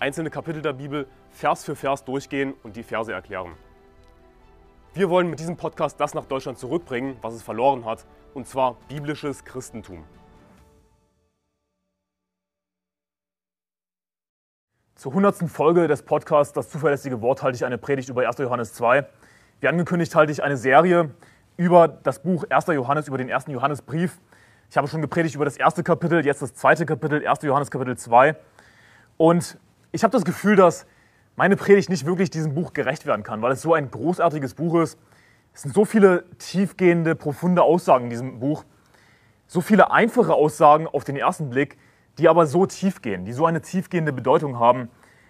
einzelne Kapitel der Bibel Vers für Vers durchgehen und die Verse erklären. Wir wollen mit diesem Podcast das nach Deutschland zurückbringen, was es verloren hat, und zwar biblisches Christentum. Zur 100. Folge des Podcasts Das zuverlässige Wort halte ich eine Predigt über 1. Johannes 2. Wie angekündigt halte ich eine Serie über das Buch 1. Johannes, über den ersten Johannesbrief. Ich habe schon gepredigt über das erste Kapitel, jetzt das zweite Kapitel, 1. Johannes Kapitel 2. Und ich habe das Gefühl, dass meine Predigt nicht wirklich diesem Buch gerecht werden kann, weil es so ein großartiges Buch ist. Es sind so viele tiefgehende, profunde Aussagen in diesem Buch, so viele einfache Aussagen auf den ersten Blick, die aber so tief gehen, die so eine tiefgehende Bedeutung haben.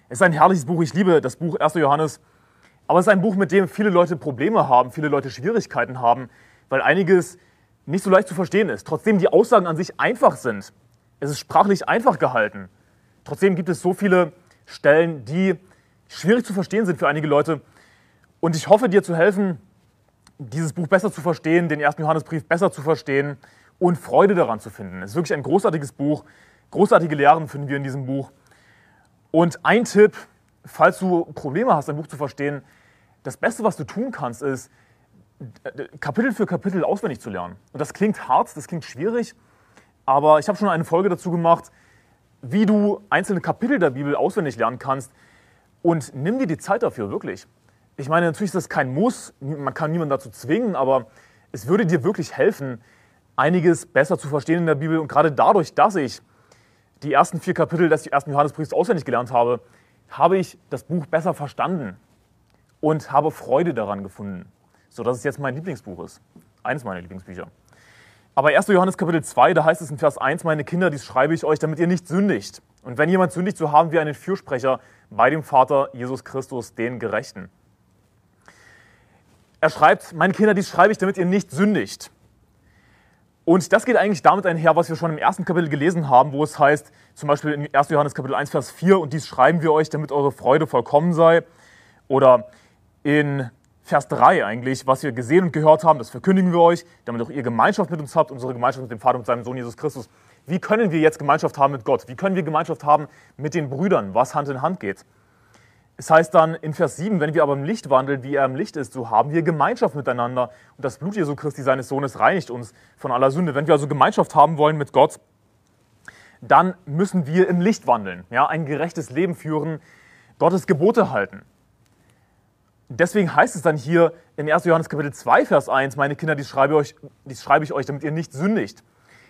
Es ist ein herrliches Buch, ich liebe das Buch 1. Johannes, aber es ist ein Buch, mit dem viele Leute Probleme haben, viele Leute Schwierigkeiten haben, weil einiges nicht so leicht zu verstehen ist. Trotzdem die Aussagen an sich einfach sind. Es ist sprachlich einfach gehalten. Trotzdem gibt es so viele Stellen, die schwierig zu verstehen sind für einige Leute. Und ich hoffe, dir zu helfen, dieses Buch besser zu verstehen, den ersten Johannesbrief besser zu verstehen und Freude daran zu finden. Es ist wirklich ein großartiges Buch. Großartige Lehren finden wir in diesem Buch. Und ein Tipp, falls du Probleme hast, ein Buch zu verstehen, das Beste, was du tun kannst, ist, Kapitel für Kapitel auswendig zu lernen. Und das klingt hart, das klingt schwierig, aber ich habe schon eine Folge dazu gemacht, wie du einzelne Kapitel der Bibel auswendig lernen kannst. Und nimm dir die Zeit dafür, wirklich. Ich meine, natürlich ist das kein Muss, man kann niemanden dazu zwingen, aber es würde dir wirklich helfen, einiges besser zu verstehen in der Bibel. Und gerade dadurch, dass ich die ersten vier Kapitel des ersten Johannesbriefs auswendig gelernt habe, habe ich das Buch besser verstanden und habe Freude daran gefunden, sodass es jetzt mein Lieblingsbuch ist. Eines meiner Lieblingsbücher. Aber 1. Johannes Kapitel 2, da heißt es in Vers 1, meine Kinder, dies schreibe ich euch, damit ihr nicht sündigt. Und wenn jemand sündigt, so haben wir einen Fürsprecher bei dem Vater Jesus Christus, den Gerechten. Er schreibt, meine Kinder, dies schreibe ich, damit ihr nicht sündigt. Und das geht eigentlich damit einher, was wir schon im ersten Kapitel gelesen haben, wo es heißt, zum Beispiel in 1. Johannes Kapitel 1, Vers 4, und dies schreiben wir euch, damit eure Freude vollkommen sei. Oder in Vers 3 eigentlich, was wir gesehen und gehört haben, das verkündigen wir euch, damit auch ihr Gemeinschaft mit uns habt, unsere Gemeinschaft mit dem Vater und seinem Sohn Jesus Christus. Wie können wir jetzt Gemeinschaft haben mit Gott? Wie können wir Gemeinschaft haben mit den Brüdern, was Hand in Hand geht? Es heißt dann in Vers 7, wenn wir aber im Licht wandeln, wie er im Licht ist, so haben wir Gemeinschaft miteinander und das Blut Jesu Christi, seines Sohnes, reinigt uns von aller Sünde. Wenn wir also Gemeinschaft haben wollen mit Gott, dann müssen wir im Licht wandeln, ja, ein gerechtes Leben führen, Gottes Gebote halten. Deswegen heißt es dann hier in 1. Johannes Kapitel 2, Vers 1, meine Kinder, dies schreibe, euch, dies schreibe ich euch, damit ihr nicht sündigt.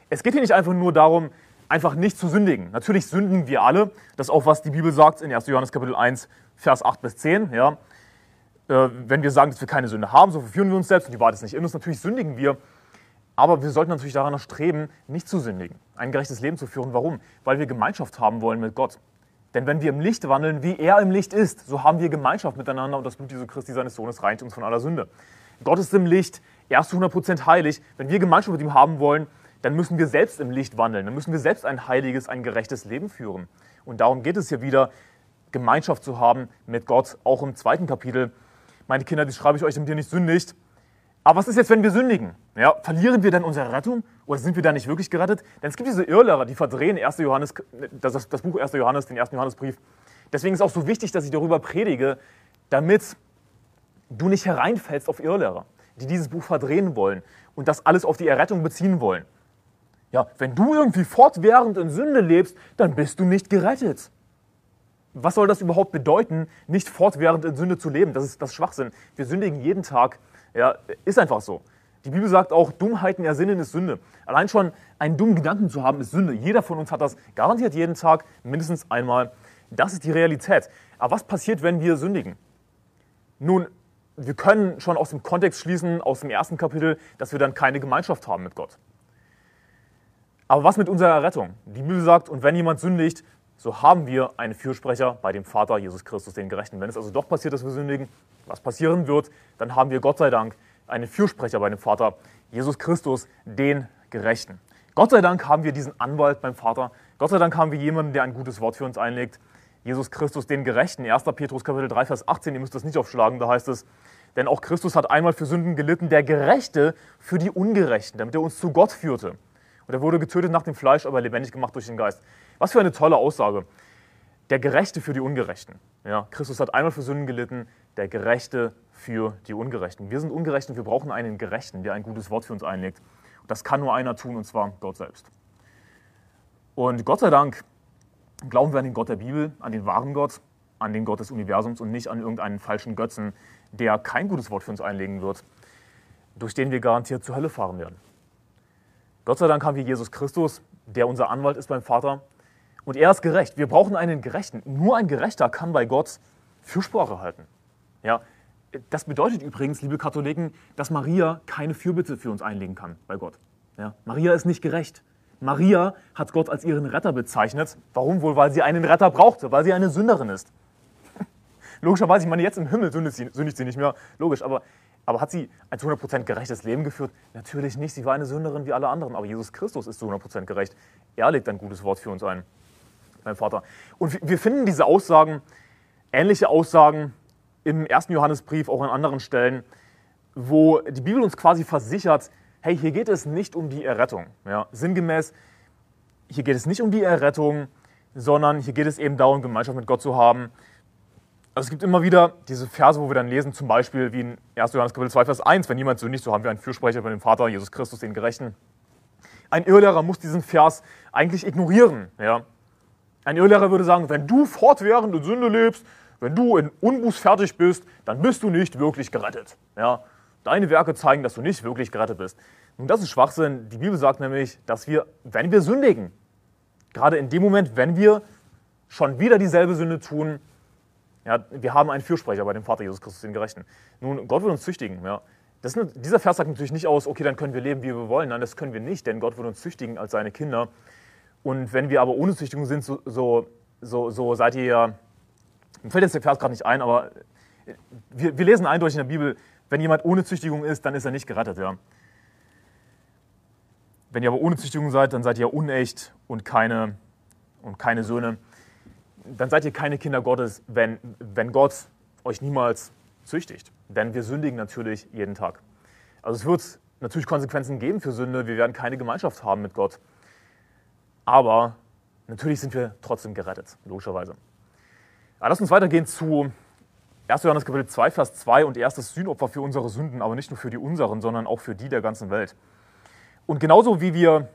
Es geht hier nicht einfach nur darum, einfach nicht zu sündigen. Natürlich sündigen wir alle. Das ist auch, was die Bibel sagt in 1. Johannes Kapitel 1, Vers 8 bis 10. Ja. Äh, wenn wir sagen, dass wir keine Sünde haben, so verführen wir uns selbst und die Wahrheit ist nicht in uns. Natürlich sündigen wir. Aber wir sollten natürlich daran streben, nicht zu sündigen, ein gerechtes Leben zu führen. Warum? Weil wir Gemeinschaft haben wollen mit Gott. Denn wenn wir im Licht wandeln, wie er im Licht ist, so haben wir Gemeinschaft miteinander und das Blut Jesu Christi, seines Sohnes, reinigt uns von aller Sünde. Gott ist im Licht, er ist zu 100% heilig. Wenn wir Gemeinschaft mit ihm haben wollen, dann müssen wir selbst im Licht wandeln. Dann müssen wir selbst ein heiliges, ein gerechtes Leben führen. Und darum geht es hier wieder, Gemeinschaft zu haben mit Gott, auch im zweiten Kapitel. Meine Kinder, die schreibe ich euch, damit ihr nicht sündigt. Aber was ist jetzt, wenn wir sündigen? Ja, verlieren wir dann unsere Rettung oder sind wir dann nicht wirklich gerettet? Denn es gibt diese Irrlehrer, die verdrehen 1. Johannes, das, das Buch 1. Johannes, den 1. Johannesbrief. Deswegen ist es auch so wichtig, dass ich darüber predige, damit du nicht hereinfällst auf Irrlehrer, die dieses Buch verdrehen wollen und das alles auf die Errettung beziehen wollen. Ja, wenn du irgendwie fortwährend in Sünde lebst, dann bist du nicht gerettet. Was soll das überhaupt bedeuten, nicht fortwährend in Sünde zu leben? Das ist das Schwachsinn. Wir sündigen jeden Tag ja, ist einfach so. Die Bibel sagt auch, Dummheiten ersinnen ist Sünde. Allein schon einen dummen Gedanken zu haben, ist Sünde. Jeder von uns hat das garantiert jeden Tag, mindestens einmal. Das ist die Realität. Aber was passiert, wenn wir sündigen? Nun, wir können schon aus dem Kontext schließen, aus dem ersten Kapitel, dass wir dann keine Gemeinschaft haben mit Gott. Aber was mit unserer Errettung? Die Bibel sagt, und wenn jemand sündigt, so haben wir einen Fürsprecher bei dem Vater Jesus Christus, den Gerechten. Wenn es also doch passiert, dass wir sündigen, was passieren wird, dann haben wir Gott sei Dank einen Fürsprecher bei dem Vater Jesus Christus, den Gerechten. Gott sei Dank haben wir diesen Anwalt beim Vater. Gott sei Dank haben wir jemanden, der ein gutes Wort für uns einlegt. Jesus Christus, den Gerechten. 1. Petrus Kapitel 3, Vers 18, ihr müsst das nicht aufschlagen, da heißt es, denn auch Christus hat einmal für Sünden gelitten, der Gerechte für die Ungerechten, damit er uns zu Gott führte. Und er wurde getötet nach dem Fleisch, aber lebendig gemacht durch den Geist. Was für eine tolle Aussage. Der Gerechte für die Ungerechten. Ja, Christus hat einmal für Sünden gelitten, der Gerechte für die Ungerechten. Wir sind ungerecht und wir brauchen einen Gerechten, der ein gutes Wort für uns einlegt. Und das kann nur einer tun, und zwar Gott selbst. Und Gott sei Dank glauben wir an den Gott der Bibel, an den wahren Gott, an den Gott des Universums und nicht an irgendeinen falschen Götzen, der kein gutes Wort für uns einlegen wird, durch den wir garantiert zur Hölle fahren werden. Gott sei Dank haben wir Jesus Christus, der unser Anwalt ist beim Vater. Und er ist gerecht. Wir brauchen einen Gerechten. Nur ein Gerechter kann bei Gott Fürsprache halten. Ja, das bedeutet übrigens, liebe Katholiken, dass Maria keine Fürbitte für uns einlegen kann bei Gott. Ja, Maria ist nicht gerecht. Maria hat Gott als ihren Retter bezeichnet. Warum wohl? Weil sie einen Retter brauchte, weil sie eine Sünderin ist. Logischerweise, ich meine, jetzt im Himmel sündigt sie, sündigt sie nicht mehr, logisch, aber, aber hat sie ein zu 100% gerechtes Leben geführt? Natürlich nicht, sie war eine Sünderin wie alle anderen, aber Jesus Christus ist zu 100% gerecht. Er legt ein gutes Wort für uns ein, mein Vater. Und wir finden diese Aussagen, ähnliche Aussagen im ersten Johannesbrief, auch an anderen Stellen, wo die Bibel uns quasi versichert, hey, hier geht es nicht um die Errettung. Ja, sinngemäß, hier geht es nicht um die Errettung, sondern hier geht es eben darum, Gemeinschaft mit Gott zu haben. Also es gibt immer wieder diese Verse, wo wir dann lesen, zum Beispiel wie in 1. Johannes Kapitel 2, Vers 1, wenn jemand sündigt, so haben wir einen Fürsprecher bei dem Vater, Jesus Christus, den Gerechten. Ein Irrlehrer muss diesen Vers eigentlich ignorieren. Ja? Ein Irrlehrer würde sagen, wenn du fortwährend in Sünde lebst, wenn du in Unbuß fertig bist, dann bist du nicht wirklich gerettet. Ja? Deine Werke zeigen, dass du nicht wirklich gerettet bist. Nun, das ist Schwachsinn. Die Bibel sagt nämlich, dass wir, wenn wir sündigen, gerade in dem Moment, wenn wir schon wieder dieselbe Sünde tun, ja, wir haben einen Fürsprecher bei dem Vater Jesus Christus, den Gerechten. Nun, Gott wird uns züchtigen. Ja. Das, dieser Vers sagt natürlich nicht aus, okay, dann können wir leben, wie wir wollen. Nein, das können wir nicht, denn Gott wird uns züchtigen als seine Kinder. Und wenn wir aber ohne Züchtigung sind, so, so, so, so seid ihr mir fällt jetzt der Vers gerade nicht ein, aber wir, wir lesen eindeutig in der Bibel, wenn jemand ohne Züchtigung ist, dann ist er nicht gerettet. Ja. Wenn ihr aber ohne Züchtigung seid, dann seid ihr unecht und keine, und keine Söhne. Dann seid ihr keine Kinder Gottes, wenn, wenn Gott euch niemals züchtigt. Denn wir sündigen natürlich jeden Tag. Also es wird natürlich Konsequenzen geben für Sünde. Wir werden keine Gemeinschaft haben mit Gott. Aber natürlich sind wir trotzdem gerettet, logischerweise. Aber lass uns weitergehen zu 1. Johannes Kapitel 2, Vers 2 und erstes Sühnopfer für unsere Sünden, aber nicht nur für die unseren, sondern auch für die der ganzen Welt. Und genauso wie wir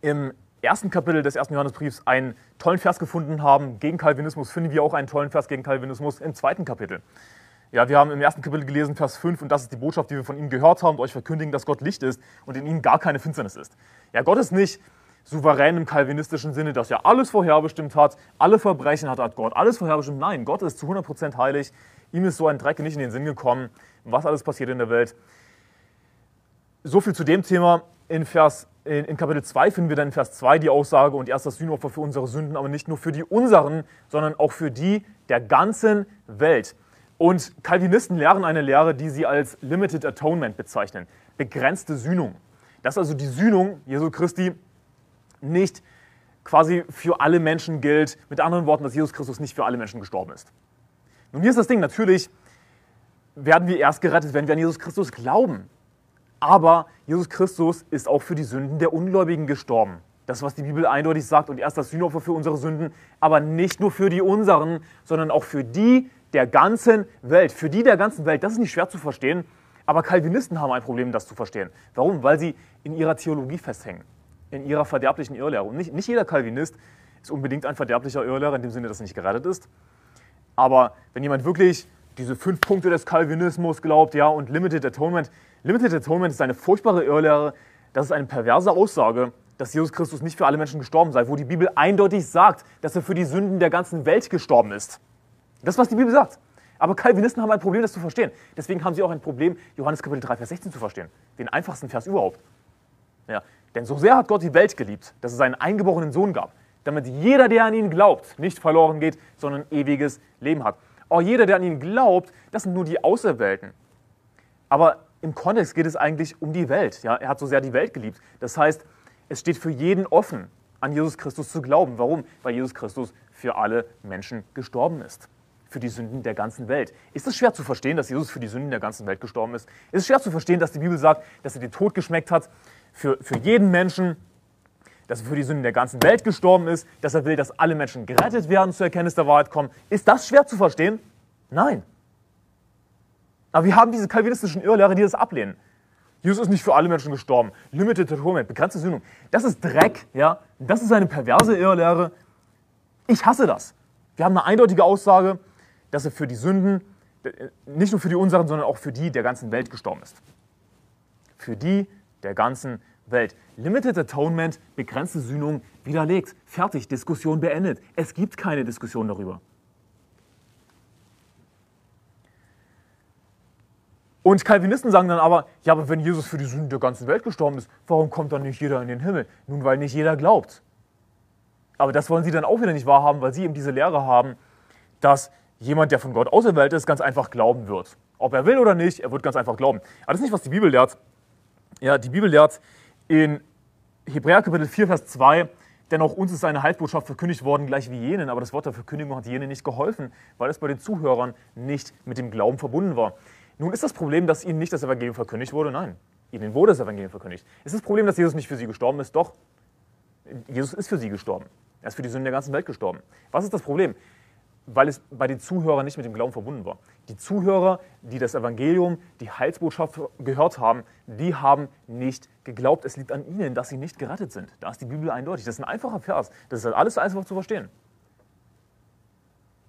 im ersten Kapitel des ersten Johannesbriefs einen tollen Vers gefunden haben gegen Calvinismus, finden wir auch einen tollen Vers gegen Calvinismus im zweiten Kapitel. Ja, wir haben im ersten Kapitel gelesen, Vers 5, und das ist die Botschaft, die wir von ihm gehört haben und euch verkündigen, dass Gott Licht ist und in ihm gar keine Finsternis ist. Ja, Gott ist nicht souverän im kalvinistischen Sinne, dass er alles vorherbestimmt hat, alle Verbrechen hat, hat Gott, alles vorherbestimmt. Nein, Gott ist zu 100% heilig. Ihm ist so ein Dreck nicht in den Sinn gekommen, was alles passiert in der Welt. So viel zu dem Thema. In, Vers, in, in Kapitel 2 finden wir dann in Vers 2 die Aussage und erst das Sühnopfer für unsere Sünden, aber nicht nur für die unseren, sondern auch für die der ganzen Welt. Und Calvinisten lehren eine Lehre, die sie als Limited Atonement bezeichnen, begrenzte Sühnung. Das ist also die Sühnung Jesu Christi nicht quasi für alle Menschen gilt. Mit anderen Worten, dass Jesus Christus nicht für alle Menschen gestorben ist. Nun, hier ist das Ding, natürlich werden wir erst gerettet, wenn wir an Jesus Christus glauben. Aber Jesus Christus ist auch für die Sünden der Ungläubigen gestorben. Das, was die Bibel eindeutig sagt, und erst das Sühnopfer für unsere Sünden, aber nicht nur für die unseren, sondern auch für die der ganzen Welt. Für die der ganzen Welt, das ist nicht schwer zu verstehen, aber Calvinisten haben ein Problem, das zu verstehen. Warum? Weil sie in ihrer Theologie festhängen in ihrer verderblichen Irrlehre. Und nicht, nicht jeder Calvinist ist unbedingt ein verderblicher Irrlehrer, in dem Sinne, dass er nicht gerettet ist. Aber wenn jemand wirklich diese fünf Punkte des Calvinismus glaubt, ja, und Limited Atonement, Limited Atonement ist eine furchtbare Irrlehre, das ist eine perverse Aussage, dass Jesus Christus nicht für alle Menschen gestorben sei, wo die Bibel eindeutig sagt, dass er für die Sünden der ganzen Welt gestorben ist. Das was die Bibel sagt. Aber Calvinisten haben ein Problem, das zu verstehen. Deswegen haben sie auch ein Problem, Johannes Kapitel 3, Vers 16 zu verstehen. Den einfachsten Vers überhaupt. Ja, denn so sehr hat Gott die Welt geliebt, dass es seinen eingeborenen Sohn gab, damit jeder, der an ihn glaubt, nicht verloren geht, sondern ewiges Leben hat. Auch jeder, der an ihn glaubt, das sind nur die Auserwählten. Aber im Kontext geht es eigentlich um die Welt. Ja? Er hat so sehr die Welt geliebt. Das heißt, es steht für jeden offen, an Jesus Christus zu glauben. Warum? Weil Jesus Christus für alle Menschen gestorben ist. Für die Sünden der ganzen Welt. Ist es schwer zu verstehen, dass Jesus für die Sünden der ganzen Welt gestorben ist? Ist es schwer zu verstehen, dass die Bibel sagt, dass er den Tod geschmeckt hat für, für jeden Menschen, dass er für die Sünden der ganzen Welt gestorben ist, dass er will, dass alle Menschen gerettet werden, zur Erkenntnis der Wahrheit kommen? Ist das schwer zu verstehen? Nein. Aber wir haben diese kalvinistischen Irrlehrer, die das ablehnen. Jesus ist nicht für alle Menschen gestorben. Limited Atonement, begrenzte Sündung. Das ist Dreck, ja. Das ist eine perverse Irrlehre. Ich hasse das. Wir haben eine eindeutige Aussage, dass er für die Sünden, nicht nur für die unseren, sondern auch für die der ganzen Welt gestorben ist. Für die der ganzen Welt. Limited Atonement, begrenzte Sühnung widerlegt. Fertig, Diskussion beendet. Es gibt keine Diskussion darüber. Und Calvinisten sagen dann aber, ja, aber wenn Jesus für die Sünden der ganzen Welt gestorben ist, warum kommt dann nicht jeder in den Himmel? Nun, weil nicht jeder glaubt. Aber das wollen sie dann auch wieder nicht wahrhaben, weil sie eben diese Lehre haben, dass jemand, der von Gott auserwählt ist, ganz einfach glauben wird. Ob er will oder nicht, er wird ganz einfach glauben. Aber das ist nicht, was die Bibel lehrt. Ja, die Bibel lehrt in Hebräer Kapitel 4, Vers 2, denn auch uns ist eine Heilsbotschaft verkündigt worden, gleich wie jenen, aber das Wort der Verkündigung hat jenen nicht geholfen, weil es bei den Zuhörern nicht mit dem Glauben verbunden war. Nun ist das Problem, dass ihnen nicht das Evangelium verkündigt wurde? Nein, ihnen wurde das Evangelium verkündigt. Ist das Problem, dass Jesus nicht für sie gestorben ist? Doch, Jesus ist für sie gestorben. Er ist für die Sünden der ganzen Welt gestorben. Was ist das Problem? Weil es bei den Zuhörern nicht mit dem Glauben verbunden war. Die Zuhörer, die das Evangelium, die Heilsbotschaft gehört haben, die haben nicht geglaubt. Es liegt an ihnen, dass sie nicht gerettet sind. Da ist die Bibel eindeutig. Das ist ein einfacher Vers. Das ist halt alles einfach zu verstehen.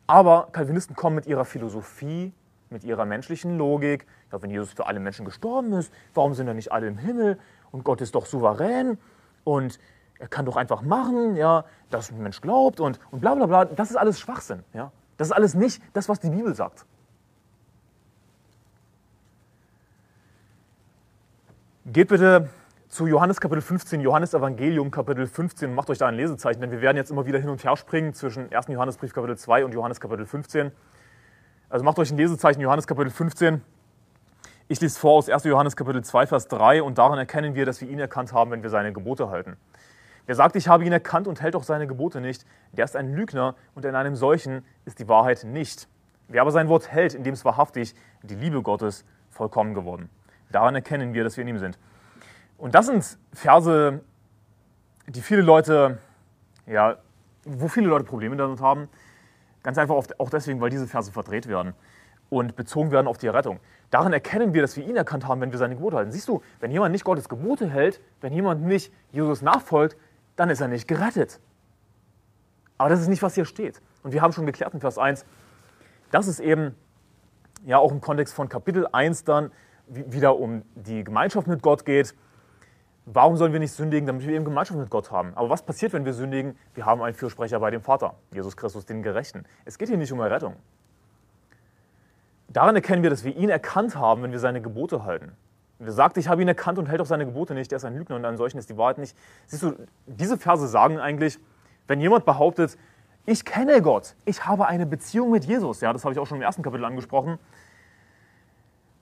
Aber Calvinisten kommen mit ihrer Philosophie mit ihrer menschlichen Logik, ja, wenn Jesus für alle Menschen gestorben ist, warum sind dann nicht alle im Himmel? Und Gott ist doch souverän und er kann doch einfach machen, ja, dass ein Mensch glaubt und, und bla bla bla. Das ist alles Schwachsinn. Ja? Das ist alles nicht das, was die Bibel sagt. Geht bitte zu Johannes Kapitel 15, Johannes Evangelium Kapitel 15 und macht euch da ein Lesezeichen, denn wir werden jetzt immer wieder hin und her springen zwischen 1. Johannesbrief Kapitel 2 und Johannes Kapitel 15. Also macht euch ein Lesezeichen, Johannes Kapitel 15. Ich lese vor aus 1. Johannes Kapitel 2, Vers 3 und daran erkennen wir, dass wir ihn erkannt haben, wenn wir seine Gebote halten. Wer sagt, ich habe ihn erkannt und hält auch seine Gebote nicht, der ist ein Lügner und in einem solchen ist die Wahrheit nicht. Wer aber sein Wort hält, in dem es wahrhaftig die Liebe Gottes vollkommen geworden. Daran erkennen wir, dass wir in ihm sind. Und das sind Verse, die viele Leute, ja, wo viele Leute Probleme damit haben, Ganz einfach auch deswegen, weil diese Verse verdreht werden und bezogen werden auf die Errettung. Daran erkennen wir, dass wir ihn erkannt haben, wenn wir seine Gebote halten. Siehst du, wenn jemand nicht Gottes Gebote hält, wenn jemand nicht Jesus nachfolgt, dann ist er nicht gerettet. Aber das ist nicht, was hier steht. Und wir haben schon geklärt in Vers 1, dass es eben ja auch im Kontext von Kapitel 1 dann wieder um die Gemeinschaft mit Gott geht Warum sollen wir nicht sündigen, damit wir eben Gemeinschaft mit Gott haben? Aber was passiert, wenn wir sündigen? Wir haben einen Fürsprecher bei dem Vater, Jesus Christus, den Gerechten. Es geht hier nicht um Errettung. Daran erkennen wir, dass wir ihn erkannt haben, wenn wir seine Gebote halten. Wer sagt, ich habe ihn erkannt und hält auch seine Gebote nicht, der ist ein Lügner und an solchen ist die Wahrheit nicht. Siehst du, diese Verse sagen eigentlich, wenn jemand behauptet, ich kenne Gott, ich habe eine Beziehung mit Jesus, ja, das habe ich auch schon im ersten Kapitel angesprochen.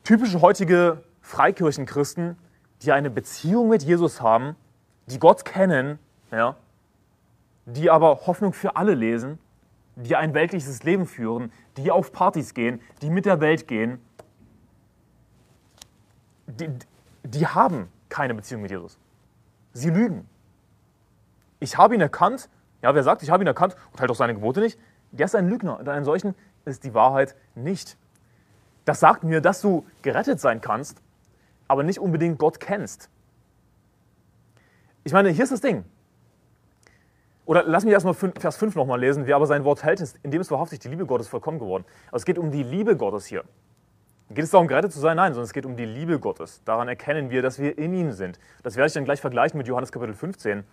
Typische heutige Freikirchenchristen die eine Beziehung mit Jesus haben, die Gott kennen, ja, die aber Hoffnung für alle lesen, die ein weltliches Leben führen, die auf Partys gehen, die mit der Welt gehen, die, die haben keine Beziehung mit Jesus. Sie lügen. Ich habe ihn erkannt, ja, wer sagt, ich habe ihn erkannt und hält auch seine Gebote nicht, der ist ein Lügner. Und einen solchen ist die Wahrheit nicht. Das sagt mir, dass du gerettet sein kannst, aber nicht unbedingt Gott kennst. Ich meine, hier ist das Ding. Oder lass mich erstmal Vers 5 nochmal lesen. Wer aber sein Wort hält, ist, in dem ist wahrhaftig die Liebe Gottes vollkommen geworden. Also es geht um die Liebe Gottes hier. Geht es darum, gerettet zu sein? Nein, sondern es geht um die Liebe Gottes. Daran erkennen wir, dass wir in ihm sind. Das werde ich dann gleich vergleichen mit Johannes Kapitel 15.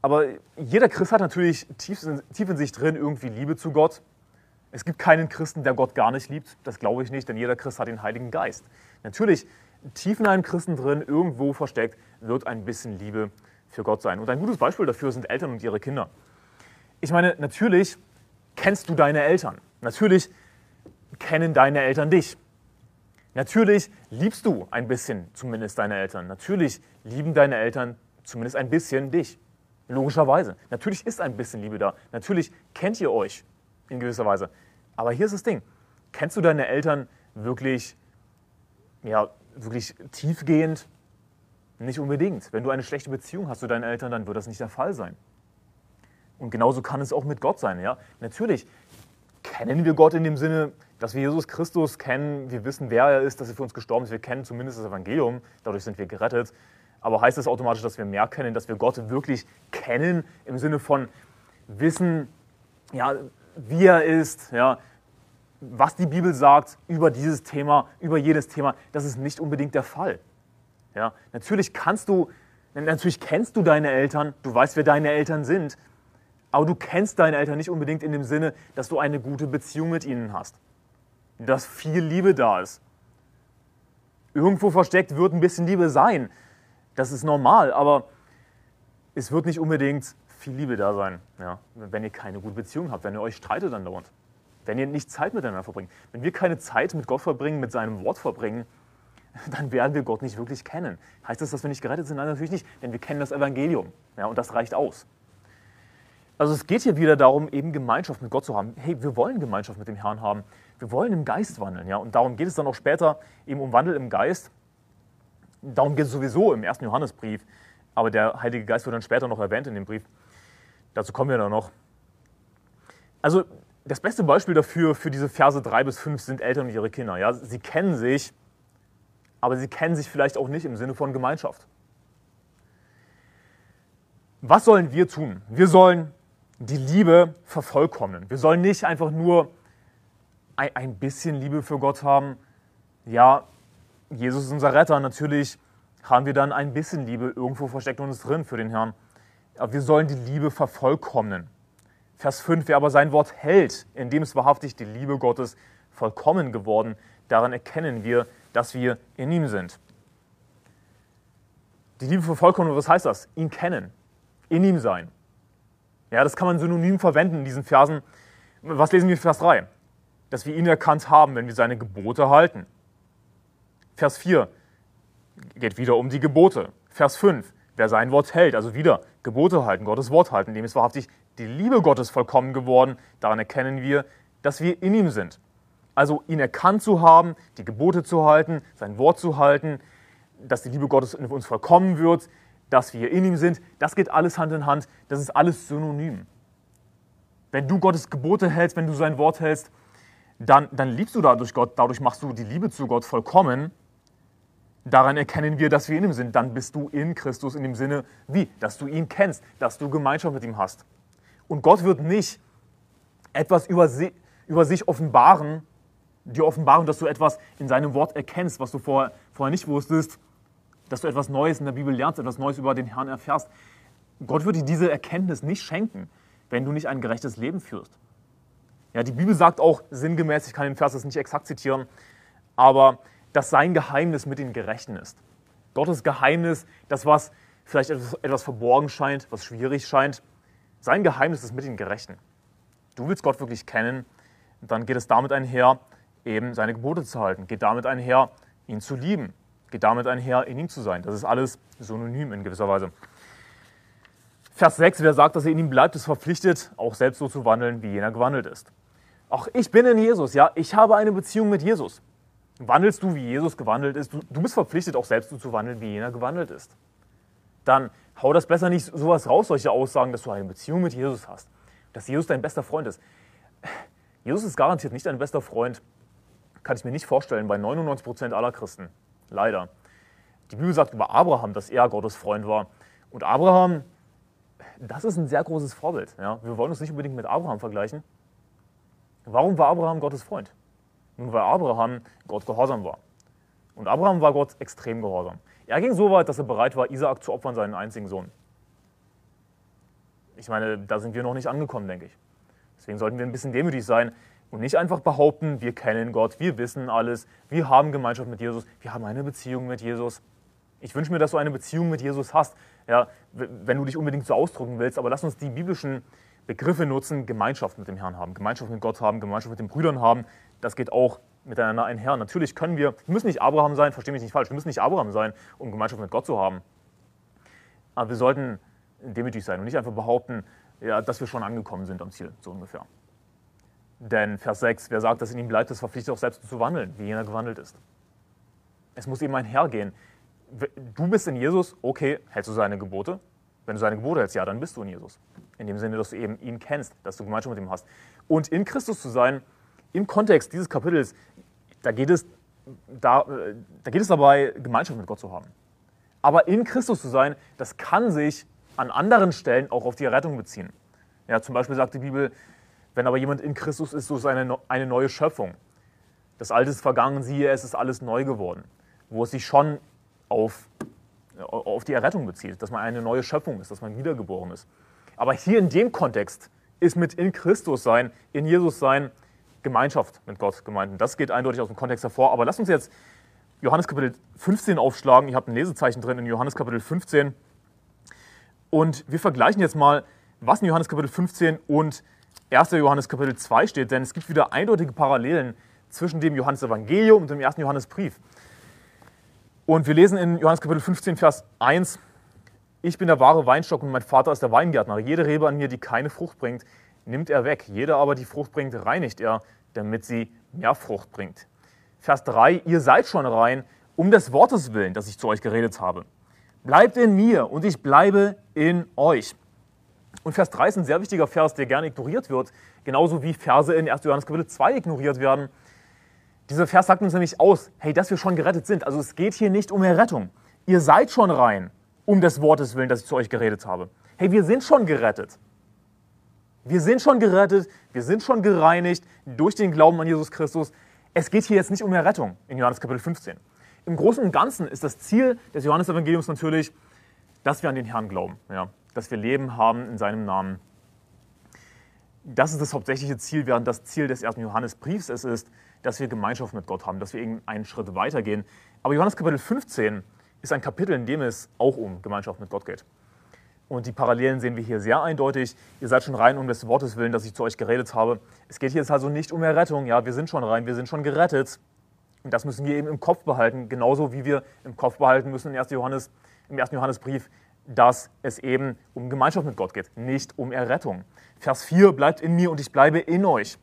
Aber jeder Christ hat natürlich tief, tief in sich drin irgendwie Liebe zu Gott. Es gibt keinen Christen, der Gott gar nicht liebt. Das glaube ich nicht, denn jeder Christ hat den Heiligen Geist. Natürlich, tief in einem Christen drin, irgendwo versteckt, wird ein bisschen Liebe für Gott sein. Und ein gutes Beispiel dafür sind Eltern und ihre Kinder. Ich meine, natürlich kennst du deine Eltern. Natürlich kennen deine Eltern dich. Natürlich liebst du ein bisschen zumindest deine Eltern. Natürlich lieben deine Eltern zumindest ein bisschen dich. Logischerweise. Natürlich ist ein bisschen Liebe da. Natürlich kennt ihr euch in gewisser Weise. Aber hier ist das Ding. Kennst du deine Eltern wirklich, ja, wirklich tiefgehend? Nicht unbedingt. Wenn du eine schlechte Beziehung hast zu deinen Eltern, dann wird das nicht der Fall sein. Und genauso kann es auch mit Gott sein. Ja? Natürlich kennen wir Gott in dem Sinne, dass wir Jesus Christus kennen, wir wissen, wer er ist, dass er für uns gestorben ist, wir kennen zumindest das Evangelium, dadurch sind wir gerettet. Aber heißt das automatisch, dass wir mehr kennen, dass wir Gott wirklich kennen im Sinne von wissen, ja, wie er ist, ja, was die Bibel sagt über dieses Thema, über jedes Thema, das ist nicht unbedingt der Fall. Ja, natürlich kannst du, natürlich kennst du deine Eltern, du weißt, wer deine Eltern sind, aber du kennst deine Eltern nicht unbedingt in dem Sinne, dass du eine gute Beziehung mit ihnen hast. Dass viel Liebe da ist. Irgendwo versteckt wird ein bisschen Liebe sein. Das ist normal, aber es wird nicht unbedingt viel Liebe da sein, ja, wenn ihr keine gute Beziehung habt, wenn ihr euch streitet dann dauernd. Wenn ihr nicht Zeit miteinander verbringt. Wenn wir keine Zeit mit Gott verbringen, mit seinem Wort verbringen, dann werden wir Gott nicht wirklich kennen. Heißt das, dass wir nicht gerettet sind? Nein, natürlich nicht, denn wir kennen das Evangelium. Ja, und das reicht aus. Also es geht hier wieder darum, eben Gemeinschaft mit Gott zu haben. Hey, wir wollen Gemeinschaft mit dem Herrn haben. Wir wollen im Geist wandeln. Ja? Und darum geht es dann auch später eben um Wandel im Geist. Darum geht es sowieso im ersten Johannesbrief. Aber der Heilige Geist wird dann später noch erwähnt in dem Brief. Dazu kommen wir dann noch. Also das beste Beispiel dafür, für diese Verse 3 bis 5, sind Eltern und ihre Kinder. Ja? Sie kennen sich, aber sie kennen sich vielleicht auch nicht im Sinne von Gemeinschaft. Was sollen wir tun? Wir sollen die Liebe vervollkommnen. Wir sollen nicht einfach nur ein bisschen Liebe für Gott haben. Ja, Jesus ist unser Retter. Natürlich haben wir dann ein bisschen Liebe irgendwo versteckt uns drin für den Herrn. Aber wir sollen die Liebe vervollkommnen. Vers 5, wer aber sein Wort hält, in dem ist wahrhaftig die Liebe Gottes vollkommen geworden. Daran erkennen wir, dass wir in ihm sind. Die Liebe vervollkommnen, was heißt das? Ihn kennen, in ihm sein. Ja, das kann man synonym verwenden in diesen Versen. Was lesen wir in Vers 3? Dass wir ihn erkannt haben, wenn wir seine Gebote halten. Vers 4 geht wieder um die Gebote. Vers 5, wer sein Wort hält, also wieder Gebote halten, Gottes Wort halten, dem ist wahrhaftig die Liebe Gottes vollkommen geworden. Daran erkennen wir, dass wir in ihm sind. Also ihn erkannt zu haben, die Gebote zu halten, sein Wort zu halten, dass die Liebe Gottes in uns vollkommen wird, dass wir in ihm sind, das geht alles Hand in Hand, das ist alles synonym. Wenn du Gottes Gebote hältst, wenn du sein Wort hältst, dann, dann liebst du dadurch Gott, dadurch machst du die Liebe zu Gott vollkommen. Daran erkennen wir, dass wir in ihm sind. Dann bist du in Christus in dem Sinne, wie? Dass du ihn kennst, dass du Gemeinschaft mit ihm hast. Und Gott wird nicht etwas über, sie, über sich offenbaren, dir offenbaren, dass du etwas in seinem Wort erkennst, was du vorher, vorher nicht wusstest, dass du etwas Neues in der Bibel lernst, etwas Neues über den Herrn erfährst. Gott wird dir diese Erkenntnis nicht schenken, wenn du nicht ein gerechtes Leben führst. Ja, die Bibel sagt auch sinngemäß, ich kann den Vers jetzt nicht exakt zitieren, aber dass sein Geheimnis mit den Gerechten ist. Gottes Geheimnis, das was vielleicht etwas, etwas verborgen scheint, was schwierig scheint, sein Geheimnis ist mit den Gerechten. Du willst Gott wirklich kennen, dann geht es damit einher, eben seine Gebote zu halten, geht damit einher, ihn zu lieben, geht damit einher, in ihm zu sein. Das ist alles synonym in gewisser Weise. Vers 6, wer sagt, dass er in ihm bleibt, ist verpflichtet, auch selbst so zu wandeln, wie jener gewandelt ist. Auch ich bin in Jesus, ja, ich habe eine Beziehung mit Jesus. Wandelst du, wie Jesus gewandelt ist, du, du bist verpflichtet, auch selbst so zu wandeln, wie jener gewandelt ist. Dann hau das besser nicht sowas raus, solche Aussagen, dass du eine Beziehung mit Jesus hast, dass Jesus dein bester Freund ist. Jesus ist garantiert nicht dein bester Freund, kann ich mir nicht vorstellen, bei 99 Prozent aller Christen. Leider. Die Bibel sagt über Abraham, dass er Gottes Freund war. Und Abraham, das ist ein sehr großes Vorbild. Ja? Wir wollen uns nicht unbedingt mit Abraham vergleichen. Warum war Abraham Gottes Freund? Nun, weil Abraham Gott gehorsam war. Und Abraham war Gott extrem gehorsam. Er ging so weit, dass er bereit war, Isaak zu opfern, seinen einzigen Sohn. Ich meine, da sind wir noch nicht angekommen, denke ich. Deswegen sollten wir ein bisschen demütig sein und nicht einfach behaupten, wir kennen Gott, wir wissen alles, wir haben Gemeinschaft mit Jesus, wir haben eine Beziehung mit Jesus. Ich wünsche mir, dass du eine Beziehung mit Jesus hast, ja, wenn du dich unbedingt so ausdrücken willst. Aber lass uns die biblischen Begriffe nutzen, Gemeinschaft mit dem Herrn haben, Gemeinschaft mit Gott haben, Gemeinschaft mit den Brüdern haben. Das geht auch miteinander einher. Natürlich können wir, wir müssen nicht Abraham sein, verstehe mich nicht falsch, wir müssen nicht Abraham sein, um Gemeinschaft mit Gott zu haben. Aber wir sollten demütig sein und nicht einfach behaupten, ja, dass wir schon angekommen sind am Ziel, so ungefähr. Denn Vers 6, wer sagt, dass in ihm bleibt, ist verpflichtet auch selbst zu wandeln, wie jener gewandelt ist. Es muss eben einhergehen. Du bist in Jesus, okay, hältst du seine Gebote? Wenn du seine Gebote hältst, ja, dann bist du in Jesus. In dem Sinne, dass du eben ihn kennst, dass du Gemeinschaft mit ihm hast. Und in Christus zu sein, im Kontext dieses Kapitels, da geht es, da, da geht es dabei, Gemeinschaft mit Gott zu haben. Aber in Christus zu sein, das kann sich an anderen Stellen auch auf die Errettung beziehen. Ja, zum Beispiel sagt die Bibel, wenn aber jemand in Christus ist, so ist eine, eine neue Schöpfung. Das Alte ist vergangen, siehe, es ist alles neu geworden. Wo es sich schon auf, auf die Errettung bezieht, dass man eine neue Schöpfung ist, dass man wiedergeboren ist. Aber hier in dem Kontext ist mit in Christus sein, in Jesus sein, Gemeinschaft mit Gott gemeint. Und das geht eindeutig aus dem Kontext hervor. Aber lasst uns jetzt Johannes Kapitel 15 aufschlagen. Ich habe ein Lesezeichen drin in Johannes Kapitel 15. Und wir vergleichen jetzt mal, was in Johannes Kapitel 15 und 1. Johannes Kapitel 2 steht, denn es gibt wieder eindeutige Parallelen zwischen dem Johannes Evangelium und dem 1. Johannesbrief. Und wir lesen in Johannes Kapitel 15, Vers 1, ich bin der wahre Weinstock und mein Vater ist der Weingärtner. Jede Rebe an mir, die keine Frucht bringt, nimmt er weg. Jede aber, die Frucht bringt, reinigt er, damit sie mehr Frucht bringt. Vers 3, ihr seid schon rein, um des Wortes willen, das ich zu euch geredet habe. Bleibt in mir und ich bleibe in euch. Und Vers 3 ist ein sehr wichtiger Vers, der gerne ignoriert wird, genauso wie Verse in 1. Johannes Kapitel 2 ignoriert werden. Dieser Vers sagt uns nämlich aus, hey, dass wir schon gerettet sind. Also es geht hier nicht um Errettung. Ihr seid schon rein, um des Wortes willen, das ich zu euch geredet habe. Hey, wir sind schon gerettet. Wir sind schon gerettet, wir sind schon gereinigt durch den Glauben an Jesus Christus. Es geht hier jetzt nicht um Errettung in Johannes Kapitel 15. Im Großen und Ganzen ist das Ziel des Johannesevangeliums natürlich, dass wir an den Herrn glauben. Ja dass wir Leben haben in seinem Namen. Das ist das hauptsächliche Ziel, während das Ziel des ersten Johannesbriefs es ist, dass wir Gemeinschaft mit Gott haben, dass wir einen Schritt weitergehen. Aber Johannes Kapitel 15 ist ein Kapitel, in dem es auch um Gemeinschaft mit Gott geht. Und die Parallelen sehen wir hier sehr eindeutig. Ihr seid schon rein um des Wortes willen, dass ich zu euch geredet habe. Es geht hier jetzt also nicht um Errettung. Ja, wir sind schon rein, wir sind schon gerettet. Und das müssen wir eben im Kopf behalten, genauso wie wir im Kopf behalten müssen im 1. Johannes, im 1. Johannesbrief, dass es eben um Gemeinschaft mit Gott geht, nicht um Errettung. Vers 4, bleibt in mir und ich bleibe in euch.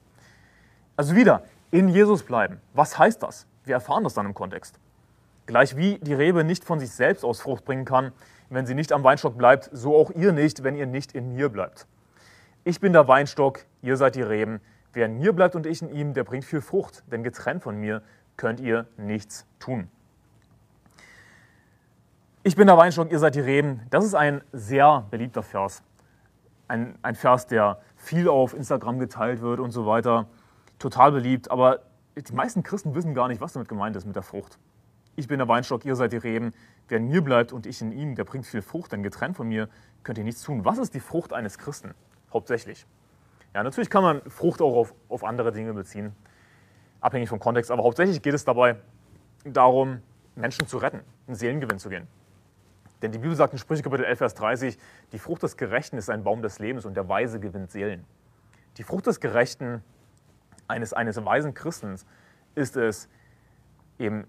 Also wieder, in Jesus bleiben. Was heißt das? Wir erfahren das dann im Kontext. Gleich wie die Rebe nicht von sich selbst aus Frucht bringen kann, wenn sie nicht am Weinstock bleibt, so auch ihr nicht, wenn ihr nicht in mir bleibt. Ich bin der Weinstock, ihr seid die Reben. Wer in mir bleibt und ich in ihm, der bringt viel Frucht, denn getrennt von mir könnt ihr nichts tun. Ich bin der Weinstock, ihr seid die Reben. Das ist ein sehr beliebter Vers. Ein, ein Vers, der viel auf Instagram geteilt wird und so weiter. Total beliebt, aber die meisten Christen wissen gar nicht, was damit gemeint ist mit der Frucht. Ich bin der Weinstock, ihr seid die Reben. Wer in mir bleibt und ich in ihm, der bringt viel Frucht, denn getrennt von mir könnt ihr nichts tun. Was ist die Frucht eines Christen? Hauptsächlich. Ja, natürlich kann man Frucht auch auf, auf andere Dinge beziehen, abhängig vom Kontext, aber hauptsächlich geht es dabei darum, Menschen zu retten, einen Seelengewinn zu gehen. Denn die Bibel sagt in Sprüche Kapitel 11, Vers 30, die Frucht des Gerechten ist ein Baum des Lebens und der Weise gewinnt Seelen. Die Frucht des Gerechten, eines, eines weisen Christens, ist es, eben,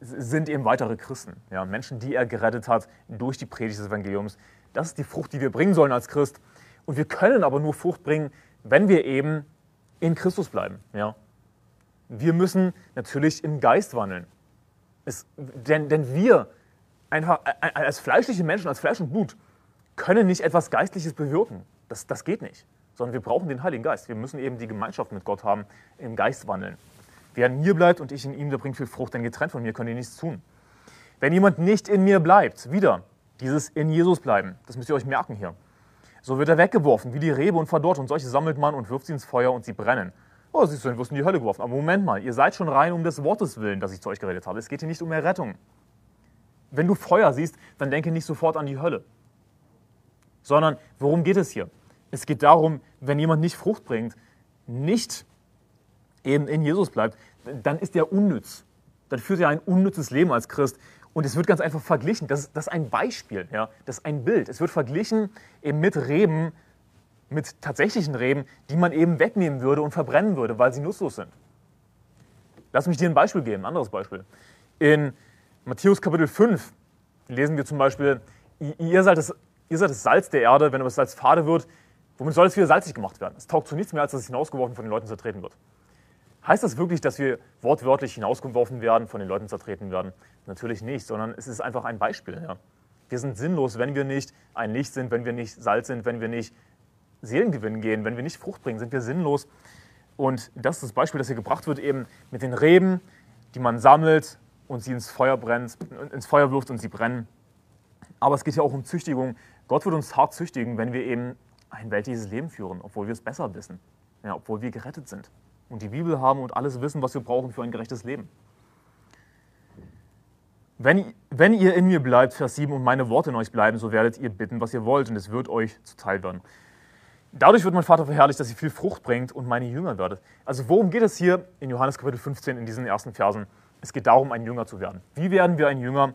sind eben weitere Christen. Ja, Menschen, die er gerettet hat durch die Predigt des Evangeliums. Das ist die Frucht, die wir bringen sollen als Christ. Und wir können aber nur Frucht bringen, wenn wir eben in Christus bleiben. Ja. Wir müssen natürlich im Geist wandeln. Es, denn, denn wir einfach als fleischliche Menschen, als Fleisch und Blut, können nicht etwas Geistliches bewirken. Das, das geht nicht. Sondern wir brauchen den Heiligen Geist. Wir müssen eben die Gemeinschaft mit Gott haben, im Geist wandeln. Wer in mir bleibt und ich in ihm, der bringt viel Frucht, denn getrennt von mir könnt ihr nichts tun. Wenn jemand nicht in mir bleibt, wieder dieses in Jesus bleiben, das müsst ihr euch merken hier. So wird er weggeworfen, wie die Rebe und verdorrt, und solche sammelt man und wirft sie ins Feuer und sie brennen. Oh, siehst du, dann wirst du in die Hölle geworfen. Aber Moment mal, ihr seid schon rein um des Wortes willen, das ich zu euch geredet habe. Es geht hier nicht um Errettung. Wenn du Feuer siehst, dann denke nicht sofort an die Hölle. Sondern worum geht es hier? Es geht darum, wenn jemand nicht Frucht bringt, nicht eben in Jesus bleibt, dann ist er unnütz. Dann führt er ein unnützes Leben als Christ. Und es wird ganz einfach verglichen. Das, das ist ein Beispiel, ja? das ist ein Bild. Es wird verglichen eben mit Reben, mit tatsächlichen Reben, die man eben wegnehmen würde und verbrennen würde, weil sie nutzlos sind. Lass mich dir ein Beispiel geben, ein anderes Beispiel. In Matthäus Kapitel 5 lesen wir zum Beispiel, ihr seid das, ihr seid das Salz der Erde, wenn aber das Salz fade wird, womit soll es wieder salzig gemacht werden? Es taugt zu nichts mehr, als dass es hinausgeworfen von den Leuten zertreten wird. Heißt das wirklich, dass wir wortwörtlich hinausgeworfen werden, von den Leuten zertreten werden? Natürlich nicht, sondern es ist einfach ein Beispiel. Ja. Wir sind sinnlos, wenn wir nicht ein Licht sind, wenn wir nicht Salz sind, wenn wir nicht Seelengewinn gehen, wenn wir nicht Frucht bringen, sind wir sinnlos. Und das ist das Beispiel, das hier gebracht wird, eben mit den Reben, die man sammelt und sie ins Feuer brennt, ins Feuer wirft und sie brennen. Aber es geht ja auch um Züchtigung. Gott wird uns hart züchtigen, wenn wir eben ein weltliches Leben führen, obwohl wir es besser wissen, ja, obwohl wir gerettet sind und die Bibel haben und alles wissen, was wir brauchen für ein gerechtes Leben. Wenn, wenn ihr in mir bleibt, Vers 7, und meine Worte in euch bleiben, so werdet ihr bitten, was ihr wollt, und es wird euch zuteil werden. Dadurch wird mein Vater verherrlicht, dass ihr viel Frucht bringt und meine Jünger werdet. Also worum geht es hier in Johannes Kapitel 15 in diesen ersten Versen? Es geht darum, ein Jünger zu werden. Wie werden wir ein Jünger?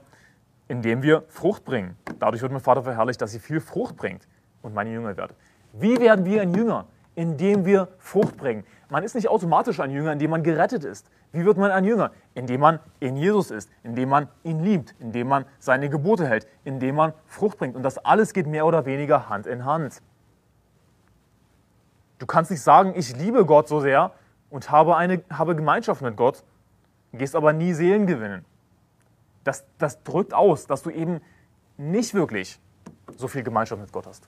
Indem wir Frucht bringen. Dadurch wird mein Vater verherrlicht, dass ihr viel Frucht bringt und meine Jünger werdet. Wie werden wir ein Jünger? Indem wir Frucht bringen. Man ist nicht automatisch ein Jünger, indem man gerettet ist. Wie wird man ein Jünger? Indem man in Jesus ist, indem man ihn liebt, indem man seine Gebote hält, indem man Frucht bringt. Und das alles geht mehr oder weniger Hand in Hand. Du kannst nicht sagen, ich liebe Gott so sehr und habe, eine, habe Gemeinschaft mit Gott, gehst aber nie Seelen gewinnen. Das, das drückt aus, dass du eben nicht wirklich so viel Gemeinschaft mit Gott hast.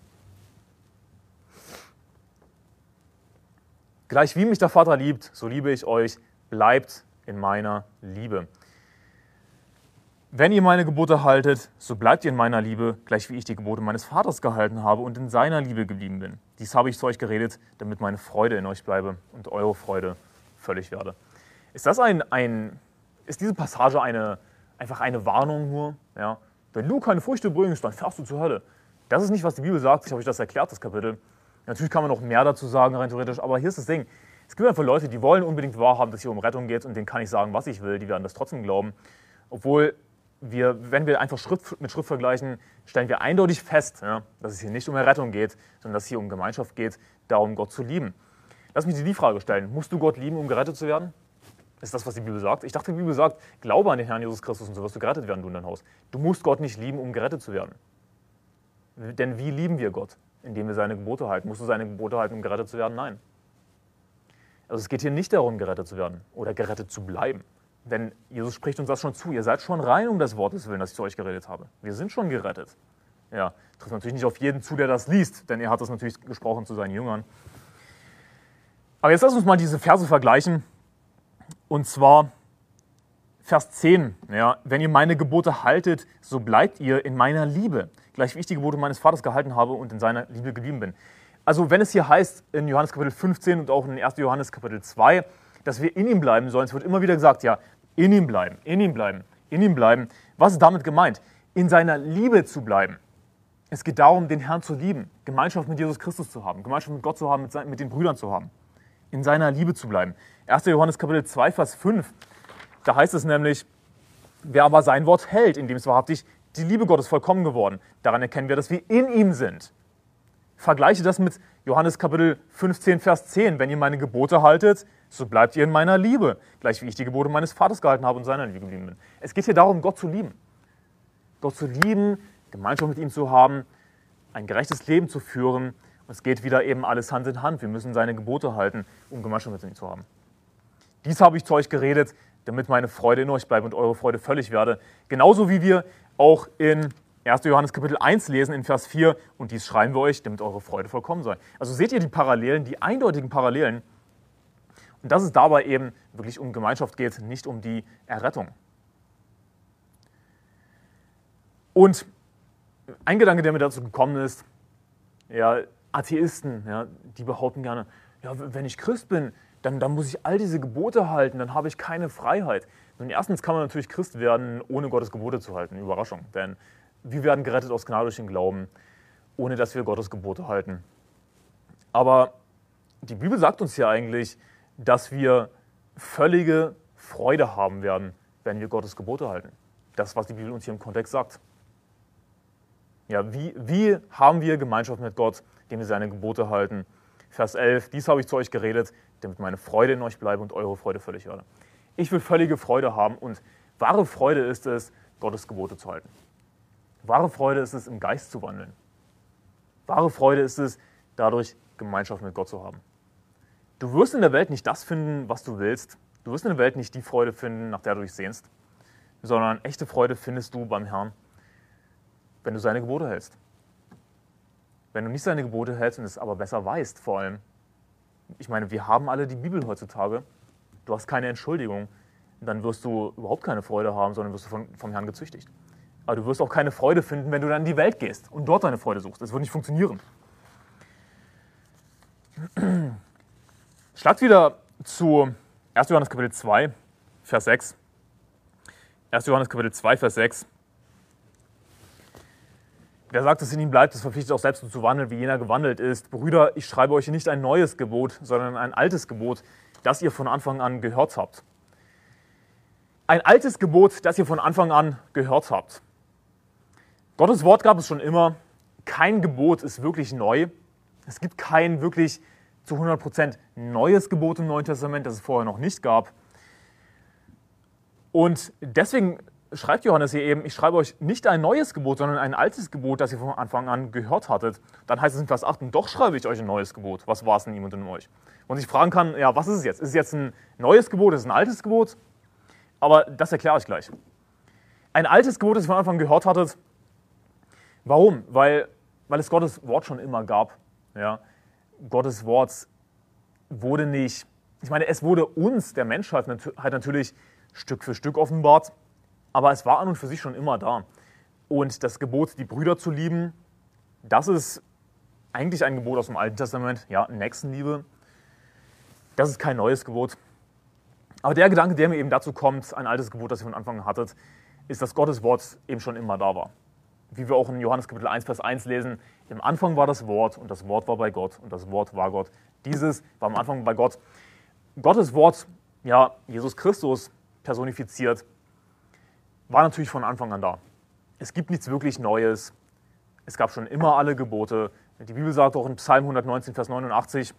Gleich wie mich der Vater liebt, so liebe ich euch, bleibt in meiner Liebe. Wenn ihr meine Gebote haltet, so bleibt ihr in meiner Liebe, gleich wie ich die Gebote meines Vaters gehalten habe und in seiner Liebe geblieben bin. Dies habe ich zu euch geredet, damit meine Freude in euch bleibe und eure Freude völlig werde. Ist das ein, ein ist diese Passage eine, einfach eine Warnung nur? Ja? Wenn du keine Früchte bringst, dann fährst du zur Hölle. Das ist nicht, was die Bibel sagt. Ich habe euch das erklärt, das Kapitel. Natürlich kann man noch mehr dazu sagen, rein theoretisch, aber hier ist das Ding. Es gibt einfach Leute, die wollen unbedingt wahrhaben, dass es hier um Rettung geht und denen kann ich sagen, was ich will. Die werden das trotzdem glauben. Obwohl wir, wenn wir einfach Schritt mit Schritt vergleichen, stellen wir eindeutig fest, ja, dass es hier nicht um Errettung geht, sondern dass es hier um Gemeinschaft geht, darum Gott zu lieben. Lass mich dir die Frage stellen: Musst du Gott lieben, um gerettet zu werden? Ist das, was die Bibel sagt? Ich dachte, die Bibel sagt, glaube an den Herrn Jesus Christus und so wirst du gerettet werden, du in dein Haus. Du musst Gott nicht lieben, um gerettet zu werden. Denn wie lieben wir Gott? Indem wir seine Gebote halten. Musst du seine Gebote halten, um gerettet zu werden? Nein. Also es geht hier nicht darum, gerettet zu werden oder gerettet zu bleiben. Denn Jesus spricht uns das schon zu. Ihr seid schon rein um das Wortes willen, das ich zu euch geredet habe. Wir sind schon gerettet. Ja, trifft natürlich nicht auf jeden zu, der das liest, denn er hat das natürlich gesprochen zu seinen Jüngern. Aber jetzt lass uns mal diese Verse vergleichen. Und zwar Vers 10. Ja, wenn ihr meine Gebote haltet, so bleibt ihr in meiner Liebe, gleich wie ich die Gebote meines Vaters gehalten habe und in seiner Liebe geblieben bin. Also wenn es hier heißt in Johannes Kapitel 15 und auch in 1. Johannes Kapitel 2, dass wir in ihm bleiben sollen, es wird immer wieder gesagt, ja, in ihm bleiben, in ihm bleiben, in ihm bleiben. Was ist damit gemeint? In seiner Liebe zu bleiben. Es geht darum, den Herrn zu lieben, Gemeinschaft mit Jesus Christus zu haben, Gemeinschaft mit Gott zu haben, mit, seinen, mit den Brüdern zu haben. In seiner Liebe zu bleiben. 1. Johannes Kapitel 2, Vers 5. Da heißt es nämlich, wer aber sein Wort hält, in dem es wahrhaftig die Liebe Gottes vollkommen geworden. Daran erkennen wir, dass wir in ihm sind. Vergleiche das mit Johannes Kapitel 15, Vers 10. Wenn ihr meine Gebote haltet, so bleibt ihr in meiner Liebe, gleich wie ich die Gebote meines Vaters gehalten habe und seiner Liebe geblieben bin. Es geht hier darum, Gott zu lieben. Gott zu lieben, Gemeinschaft mit ihm zu haben, ein gerechtes Leben zu führen. Und es geht wieder eben alles Hand in Hand. Wir müssen seine Gebote halten, um Gemeinschaft mit ihm zu haben. Dies habe ich zu euch geredet, damit meine Freude in euch bleibt und eure Freude völlig werde. Genauso wie wir auch in 1. Johannes Kapitel 1 lesen in Vers 4, und dies schreiben wir euch, damit eure Freude vollkommen sei. Also seht ihr die Parallelen, die eindeutigen Parallelen und dass es dabei eben wirklich um Gemeinschaft geht, nicht um die Errettung. Und ein Gedanke, der mir dazu gekommen ist, ja, Atheisten, ja, die behaupten gerne, ja, wenn ich Christ bin, dann, dann muss ich all diese Gebote halten, dann habe ich keine Freiheit. Nun, erstens kann man natürlich Christ werden, ohne Gottes Gebote zu halten. Überraschung. Denn wir werden gerettet aus Gnade durch den Glauben, ohne dass wir Gottes Gebote halten. Aber die Bibel sagt uns ja eigentlich, dass wir völlige Freude haben werden, wenn wir Gottes Gebote halten. Das, was die Bibel uns hier im Kontext sagt. Ja, wie, wie haben wir Gemeinschaft mit Gott, indem wir seine Gebote halten? Vers 11, dies habe ich zu euch geredet, damit meine Freude in euch bleibe und eure Freude völlig werde. Ich will völlige Freude haben und wahre Freude ist es, Gottes Gebote zu halten. Wahre Freude ist es, im Geist zu wandeln. Wahre Freude ist es, dadurch Gemeinschaft mit Gott zu haben. Du wirst in der Welt nicht das finden, was du willst. Du wirst in der Welt nicht die Freude finden, nach der du dich sehnst, sondern echte Freude findest du beim Herrn, wenn du seine Gebote hältst. Wenn du nicht seine Gebote hältst und es aber besser weißt, vor allem. Ich meine, wir haben alle die Bibel heutzutage. Du hast keine Entschuldigung. Dann wirst du überhaupt keine Freude haben, sondern wirst du vom, vom Herrn gezüchtigt. Aber du wirst auch keine Freude finden, wenn du dann in die Welt gehst und dort deine Freude suchst. Das wird nicht funktionieren. Schlagt wieder zu 1. Johannes Kapitel 2, Vers 6. 1. Johannes Kapitel 2, Vers 6. Wer sagt, dass in ihm bleibt, ist verpflichtet auch selbst zu wandeln, wie jener gewandelt ist. Brüder, ich schreibe euch nicht ein neues Gebot, sondern ein altes Gebot, das ihr von Anfang an gehört habt. Ein altes Gebot, das ihr von Anfang an gehört habt. Gottes Wort gab es schon immer. Kein Gebot ist wirklich neu. Es gibt kein wirklich zu 100% neues Gebot im Neuen Testament, das es vorher noch nicht gab. Und deswegen schreibt Johannes hier eben, ich schreibe euch nicht ein neues Gebot, sondern ein altes Gebot, das ihr von Anfang an gehört hattet. Dann heißt es in Vers 8, und doch schreibe ich euch ein neues Gebot. Was war es ihm und in euch? Und sich fragen kann, ja, was ist es jetzt? Ist es jetzt ein neues Gebot, ist es ein altes Gebot? Aber das erkläre ich gleich. Ein altes Gebot, das ihr von Anfang an gehört hattet. Warum? Weil, weil es Gottes Wort schon immer gab. Ja? Gottes Wort wurde nicht, ich meine, es wurde uns, der Menschheit, halt natürlich Stück für Stück offenbart, aber es war an und für sich schon immer da. Und das Gebot, die Brüder zu lieben, das ist eigentlich ein Gebot aus dem Alten Testament, ja, Nächstenliebe. Das ist kein neues Gebot. Aber der Gedanke, der mir eben dazu kommt, ein altes Gebot, das ihr von Anfang an hattet, ist, dass Gottes Wort eben schon immer da war wie wir auch in Johannes Kapitel 1, Vers 1 lesen, im Anfang war das Wort und das Wort war bei Gott und das Wort war Gott. Dieses war am Anfang bei Gott. Gottes Wort, ja, Jesus Christus personifiziert, war natürlich von Anfang an da. Es gibt nichts wirklich Neues. Es gab schon immer alle Gebote. Die Bibel sagt auch in Psalm 119, Vers 89,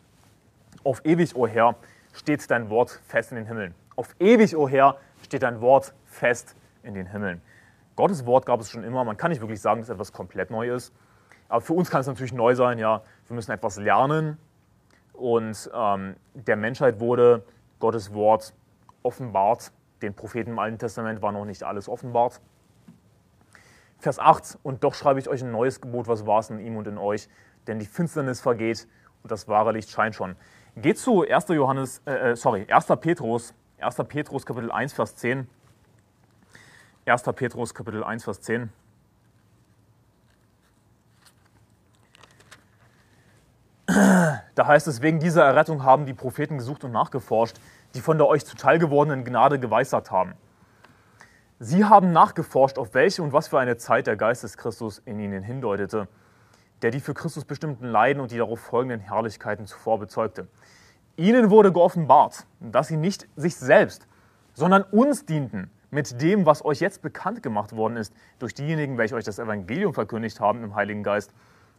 auf ewig, o Herr, steht dein Wort fest in den Himmeln. Auf ewig, o Herr, steht dein Wort fest in den Himmeln. Gottes Wort gab es schon immer. Man kann nicht wirklich sagen, dass etwas komplett neu ist. Aber für uns kann es natürlich neu sein. Ja, wir müssen etwas lernen. Und ähm, der Menschheit wurde Gottes Wort offenbart. Den Propheten im Alten Testament war noch nicht alles offenbart. Vers 8, und doch schreibe ich euch ein neues Gebot, was war es in ihm und in euch, denn die Finsternis vergeht und das wahre Licht scheint schon. Geht zu 1. Johannes, äh, äh sorry, 1. Petrus, 1. Petrus Kapitel 1, Vers 10. 1. Petrus Kapitel 1, Vers 10. Da heißt es, wegen dieser Errettung haben die Propheten gesucht und nachgeforscht, die von der euch zuteil gewordenen Gnade geweissagt haben. Sie haben nachgeforscht, auf welche und was für eine Zeit der Geist des Christus in ihnen hindeutete, der die für Christus bestimmten Leiden und die darauf folgenden Herrlichkeiten zuvor bezeugte. Ihnen wurde geoffenbart, dass sie nicht sich selbst, sondern uns dienten mit dem, was euch jetzt bekannt gemacht worden ist, durch diejenigen, welche euch das Evangelium verkündigt haben im Heiligen Geist,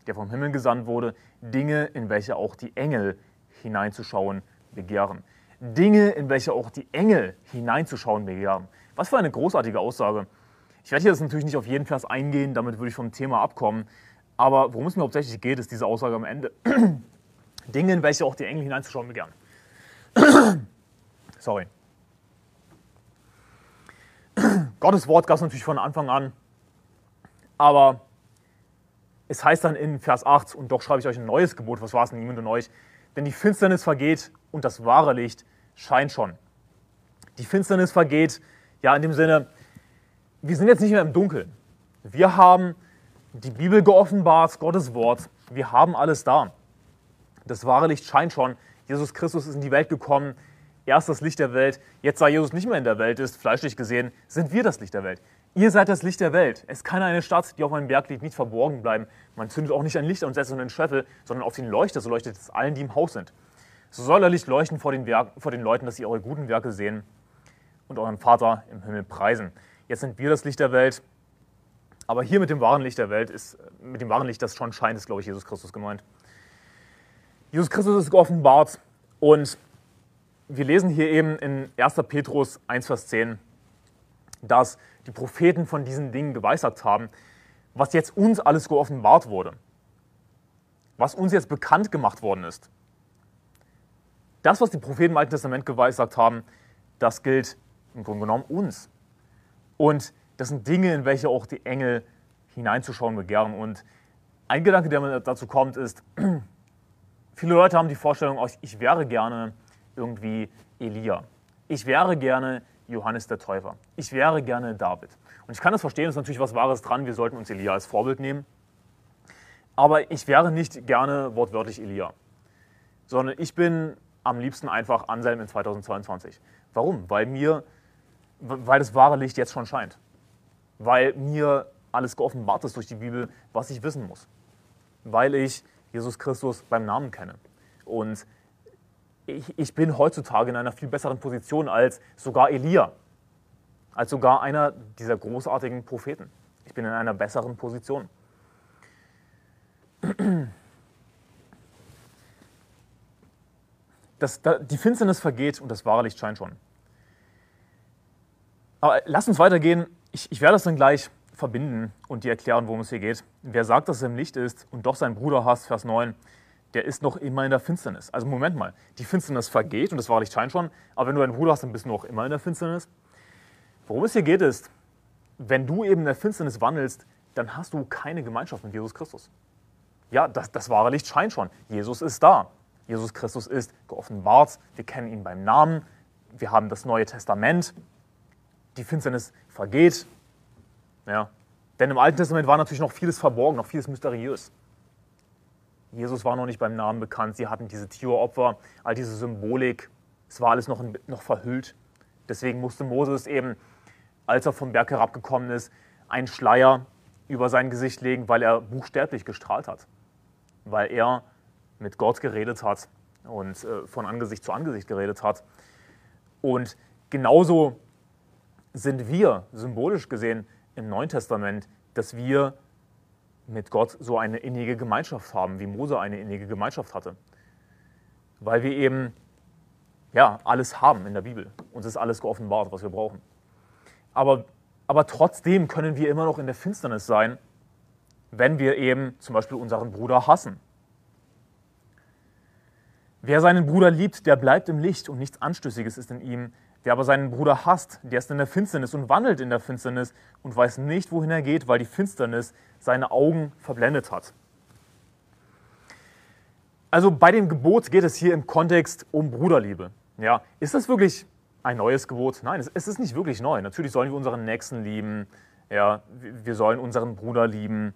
der vom Himmel gesandt wurde, Dinge, in welche auch die Engel hineinzuschauen begehren. Dinge, in welche auch die Engel hineinzuschauen begehren. Was für eine großartige Aussage. Ich werde jetzt natürlich nicht auf jeden Vers eingehen, damit würde ich vom Thema abkommen. Aber worum es mir hauptsächlich geht, ist diese Aussage am Ende. Dinge, in welche auch die Engel hineinzuschauen begehren. Sorry. Gottes Wort gab es natürlich von Anfang an, aber es heißt dann in Vers 8, und doch schreibe ich euch ein neues Gebot, was war es in ihm und euch? Denn die Finsternis vergeht und das wahre Licht scheint schon. Die Finsternis vergeht, ja, in dem Sinne, wir sind jetzt nicht mehr im Dunkeln. Wir haben die Bibel geoffenbart, Gottes Wort, wir haben alles da. Das wahre Licht scheint schon. Jesus Christus ist in die Welt gekommen, er ist das Licht der Welt. Jetzt, da Jesus nicht mehr in der Welt ist, fleischlich gesehen, sind wir das Licht der Welt. Ihr seid das Licht der Welt. Es kann eine Stadt, die auf einem Berg liegt, nicht verborgen bleiben. Man zündet auch nicht ein Licht und setzt es in den Scheffel, sondern auf den Leuchter, so leuchtet es allen, die im Haus sind. So soll er Licht leuchten vor den, Werk, vor den Leuten, dass sie eure guten Werke sehen und euren Vater im Himmel preisen. jetzt sind wir das Licht der Welt. Aber hier mit dem wahren Licht der Welt ist, mit dem wahren Licht, das schon scheint, ist, glaube ich, Jesus Christus gemeint. Jesus Christus ist geoffenbart und wir lesen hier eben in 1. Petrus 1, Vers 10, dass die Propheten von diesen Dingen geweissagt haben, was jetzt uns alles geoffenbart wurde, was uns jetzt bekannt gemacht worden ist. Das, was die Propheten im Alten Testament geweissagt haben, das gilt im Grunde genommen uns. Und das sind Dinge, in welche auch die Engel hineinzuschauen begehren. Und ein Gedanke, der mir dazu kommt, ist, viele Leute haben die Vorstellung, oh, ich wäre gerne irgendwie Elia. Ich wäre gerne Johannes der Täufer. Ich wäre gerne David. Und ich kann das verstehen, es ist natürlich was Wahres dran, wir sollten uns Elia als Vorbild nehmen. Aber ich wäre nicht gerne wortwörtlich Elia, sondern ich bin am liebsten einfach Anselm in 2022. Warum? Weil mir, weil das wahre Licht jetzt schon scheint. Weil mir alles geoffenbart ist durch die Bibel, was ich wissen muss. Weil ich Jesus Christus beim Namen kenne. Und ich, ich bin heutzutage in einer viel besseren Position als sogar Elia, als sogar einer dieser großartigen Propheten. Ich bin in einer besseren Position. Das, da, die Finsternis vergeht und das wahre Licht scheint schon. Aber lass uns weitergehen. Ich, ich werde das dann gleich verbinden und dir erklären, worum es hier geht. Wer sagt, dass er im Licht ist und doch seinen Bruder hasst, Vers 9, der ist noch immer in der Finsternis. Also Moment mal, die Finsternis vergeht und das wahre Licht scheint schon, aber wenn du einen Bruder hast, dann bist du noch immer in der Finsternis. Worum es hier geht ist, wenn du eben in der Finsternis wandelst, dann hast du keine Gemeinschaft mit Jesus Christus. Ja, das, das wahre Licht scheint schon. Jesus ist da. Jesus Christus ist geoffenbart. Wir kennen ihn beim Namen. Wir haben das Neue Testament. Die Finsternis vergeht. Ja. Denn im Alten Testament war natürlich noch vieles verborgen, noch vieles mysteriös. Jesus war noch nicht beim Namen bekannt. Sie hatten diese Tieropfer, all diese Symbolik. Es war alles noch, noch verhüllt. Deswegen musste Moses eben, als er vom Berg herabgekommen ist, einen Schleier über sein Gesicht legen, weil er buchstäblich gestrahlt hat. Weil er mit Gott geredet hat und äh, von Angesicht zu Angesicht geredet hat. Und genauso sind wir symbolisch gesehen im Neuen Testament, dass wir mit Gott so eine innige Gemeinschaft haben, wie Mose eine innige Gemeinschaft hatte. Weil wir eben ja, alles haben in der Bibel. Uns ist alles geoffenbart, was wir brauchen. Aber, aber trotzdem können wir immer noch in der Finsternis sein, wenn wir eben zum Beispiel unseren Bruder hassen. Wer seinen Bruder liebt, der bleibt im Licht und nichts Anstößiges ist in ihm. Wer aber seinen Bruder hasst, der ist in der Finsternis und wandelt in der Finsternis und weiß nicht, wohin er geht, weil die Finsternis seine Augen verblendet hat. Also bei dem Gebot geht es hier im Kontext um Bruderliebe. Ja, ist das wirklich ein neues Gebot? Nein, es ist nicht wirklich neu. Natürlich sollen wir unseren Nächsten lieben. Ja, wir sollen unseren Bruder lieben.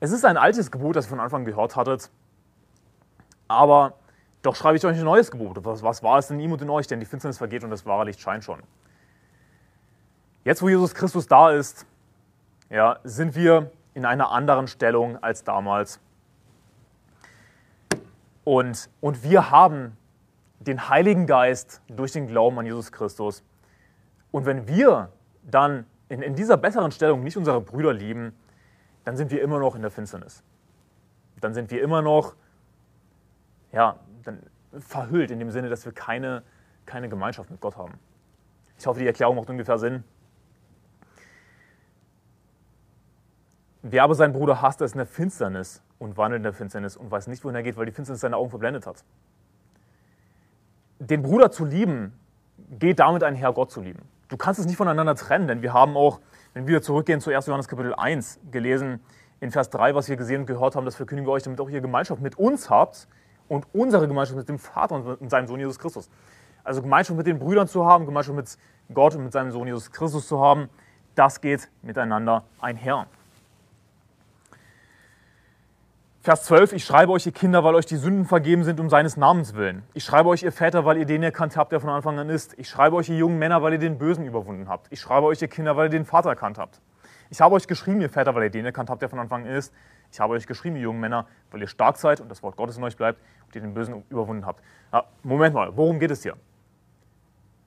Es ist ein altes Gebot, das ihr von Anfang gehört hattet. Aber doch schreibe ich euch ein neues Gebot. Was, was war es in ihm und in euch? Denn die Finsternis vergeht und das wahre Licht scheint schon. Jetzt, wo Jesus Christus da ist, ja, sind wir in einer anderen Stellung als damals. Und, und wir haben den Heiligen Geist durch den Glauben an Jesus Christus. Und wenn wir dann in, in dieser besseren Stellung nicht unsere Brüder lieben, dann sind wir immer noch in der Finsternis. Dann sind wir immer noch ja, dann verhüllt in dem Sinne, dass wir keine, keine Gemeinschaft mit Gott haben. Ich hoffe, die Erklärung macht ungefähr Sinn. Wer aber seinen Bruder hasst, ist in der Finsternis und wandelt in der Finsternis und weiß nicht, wohin er geht, weil die Finsternis seine Augen verblendet hat. Den Bruder zu lieben, geht damit einher, Gott zu lieben. Du kannst es nicht voneinander trennen, denn wir haben auch, wenn wir zurückgehen zu 1. Johannes Kapitel 1, gelesen in Vers 3, was wir gesehen und gehört haben, das verkündigen wir euch, damit auch ihr Gemeinschaft mit uns habt und unsere Gemeinschaft mit dem Vater und mit seinem Sohn Jesus Christus. Also Gemeinschaft mit den Brüdern zu haben, Gemeinschaft mit Gott und mit seinem Sohn Jesus Christus zu haben, das geht miteinander einher. Vers 12, ich schreibe euch, ihr Kinder, weil euch die Sünden vergeben sind um seines Namens willen. Ich schreibe euch, ihr Väter, weil ihr den erkannt habt, der von Anfang an ist. Ich schreibe euch, ihr jungen Männer, weil ihr den Bösen überwunden habt. Ich schreibe euch, ihr Kinder, weil ihr den Vater erkannt habt. Ich habe euch geschrieben, ihr Väter, weil ihr den erkannt habt, der von Anfang an ist. Ich habe euch geschrieben, ihr jungen Männer, weil ihr stark seid und das Wort Gottes in euch bleibt und ihr den Bösen überwunden habt. Ja, Moment mal, worum geht es hier?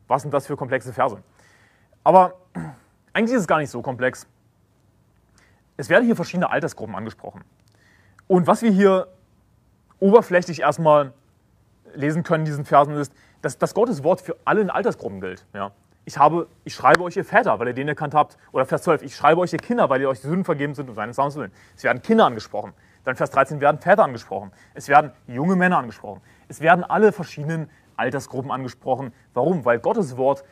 Was sind das für komplexe Verse? Aber Eigentlich ist es gar nicht so komplex. Es werden hier verschiedene Altersgruppen angesprochen. Und was wir hier oberflächlich erstmal lesen können in diesen Versen ist, dass, dass Gottes Wort für alle Altersgruppen gilt. Ja. Ich, habe, ich schreibe euch ihr Väter, weil ihr den erkannt habt. Oder Vers 12, ich schreibe euch ihr Kinder, weil ihr euch die Sünden vergeben sind und seines Namens willen. Es werden Kinder angesprochen. Dann Vers 13 werden Väter angesprochen. Es werden junge Männer angesprochen. Es werden alle verschiedenen Altersgruppen angesprochen. Warum? Weil Gottes Wort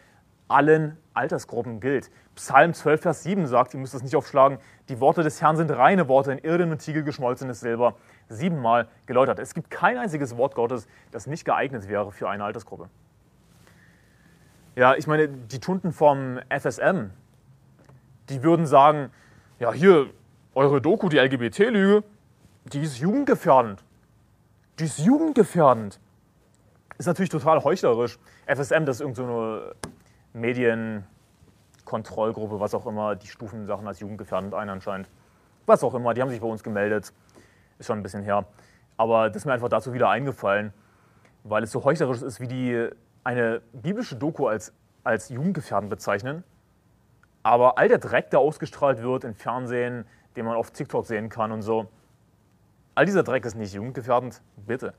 allen Altersgruppen gilt. Psalm 12, Vers 7 sagt, ihr müsst es nicht aufschlagen, die Worte des Herrn sind reine Worte, in Irden und Tiegel geschmolzenes Silber, siebenmal geläutert. Es gibt kein einziges Wort Gottes, das nicht geeignet wäre für eine Altersgruppe. Ja, ich meine, die Tunden vom FSM, die würden sagen, ja, hier, eure Doku, die LGBT-Lüge, die ist jugendgefährdend. Die ist jugendgefährdend. Ist natürlich total heuchlerisch. FSM, das ist irgendeine so Medienkontrollgruppe, was auch immer, die stufen Sachen als jugendgefährdend ein anscheinend. Was auch immer, die haben sich bei uns gemeldet. Ist schon ein bisschen her. Aber das ist mir einfach dazu wieder eingefallen, weil es so heuchlerisch ist, wie die eine biblische Doku als, als jugendgefährdend bezeichnen. Aber all der Dreck, der ausgestrahlt wird im Fernsehen, den man auf TikTok sehen kann und so, all dieser Dreck ist nicht jugendgefährdend, bitte.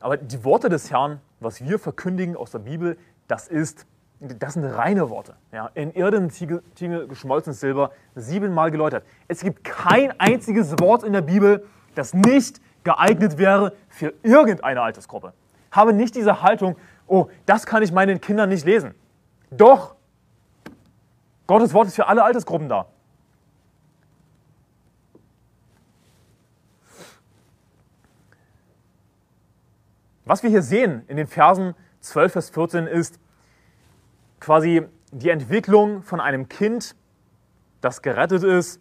Aber die Worte des Herrn, was wir verkündigen aus der Bibel, das ist, das sind reine Worte. Ja, in Irden, Tiegel, Tiegel, geschmolzenes Silber, siebenmal geläutert. Es gibt kein einziges Wort in der Bibel, das nicht geeignet wäre für irgendeine Altersgruppe. Habe nicht diese Haltung, oh, das kann ich meinen Kindern nicht lesen. Doch, Gottes Wort ist für alle Altersgruppen da. Was wir hier sehen in den Versen 12 bis 14 ist quasi die Entwicklung von einem Kind, das gerettet ist,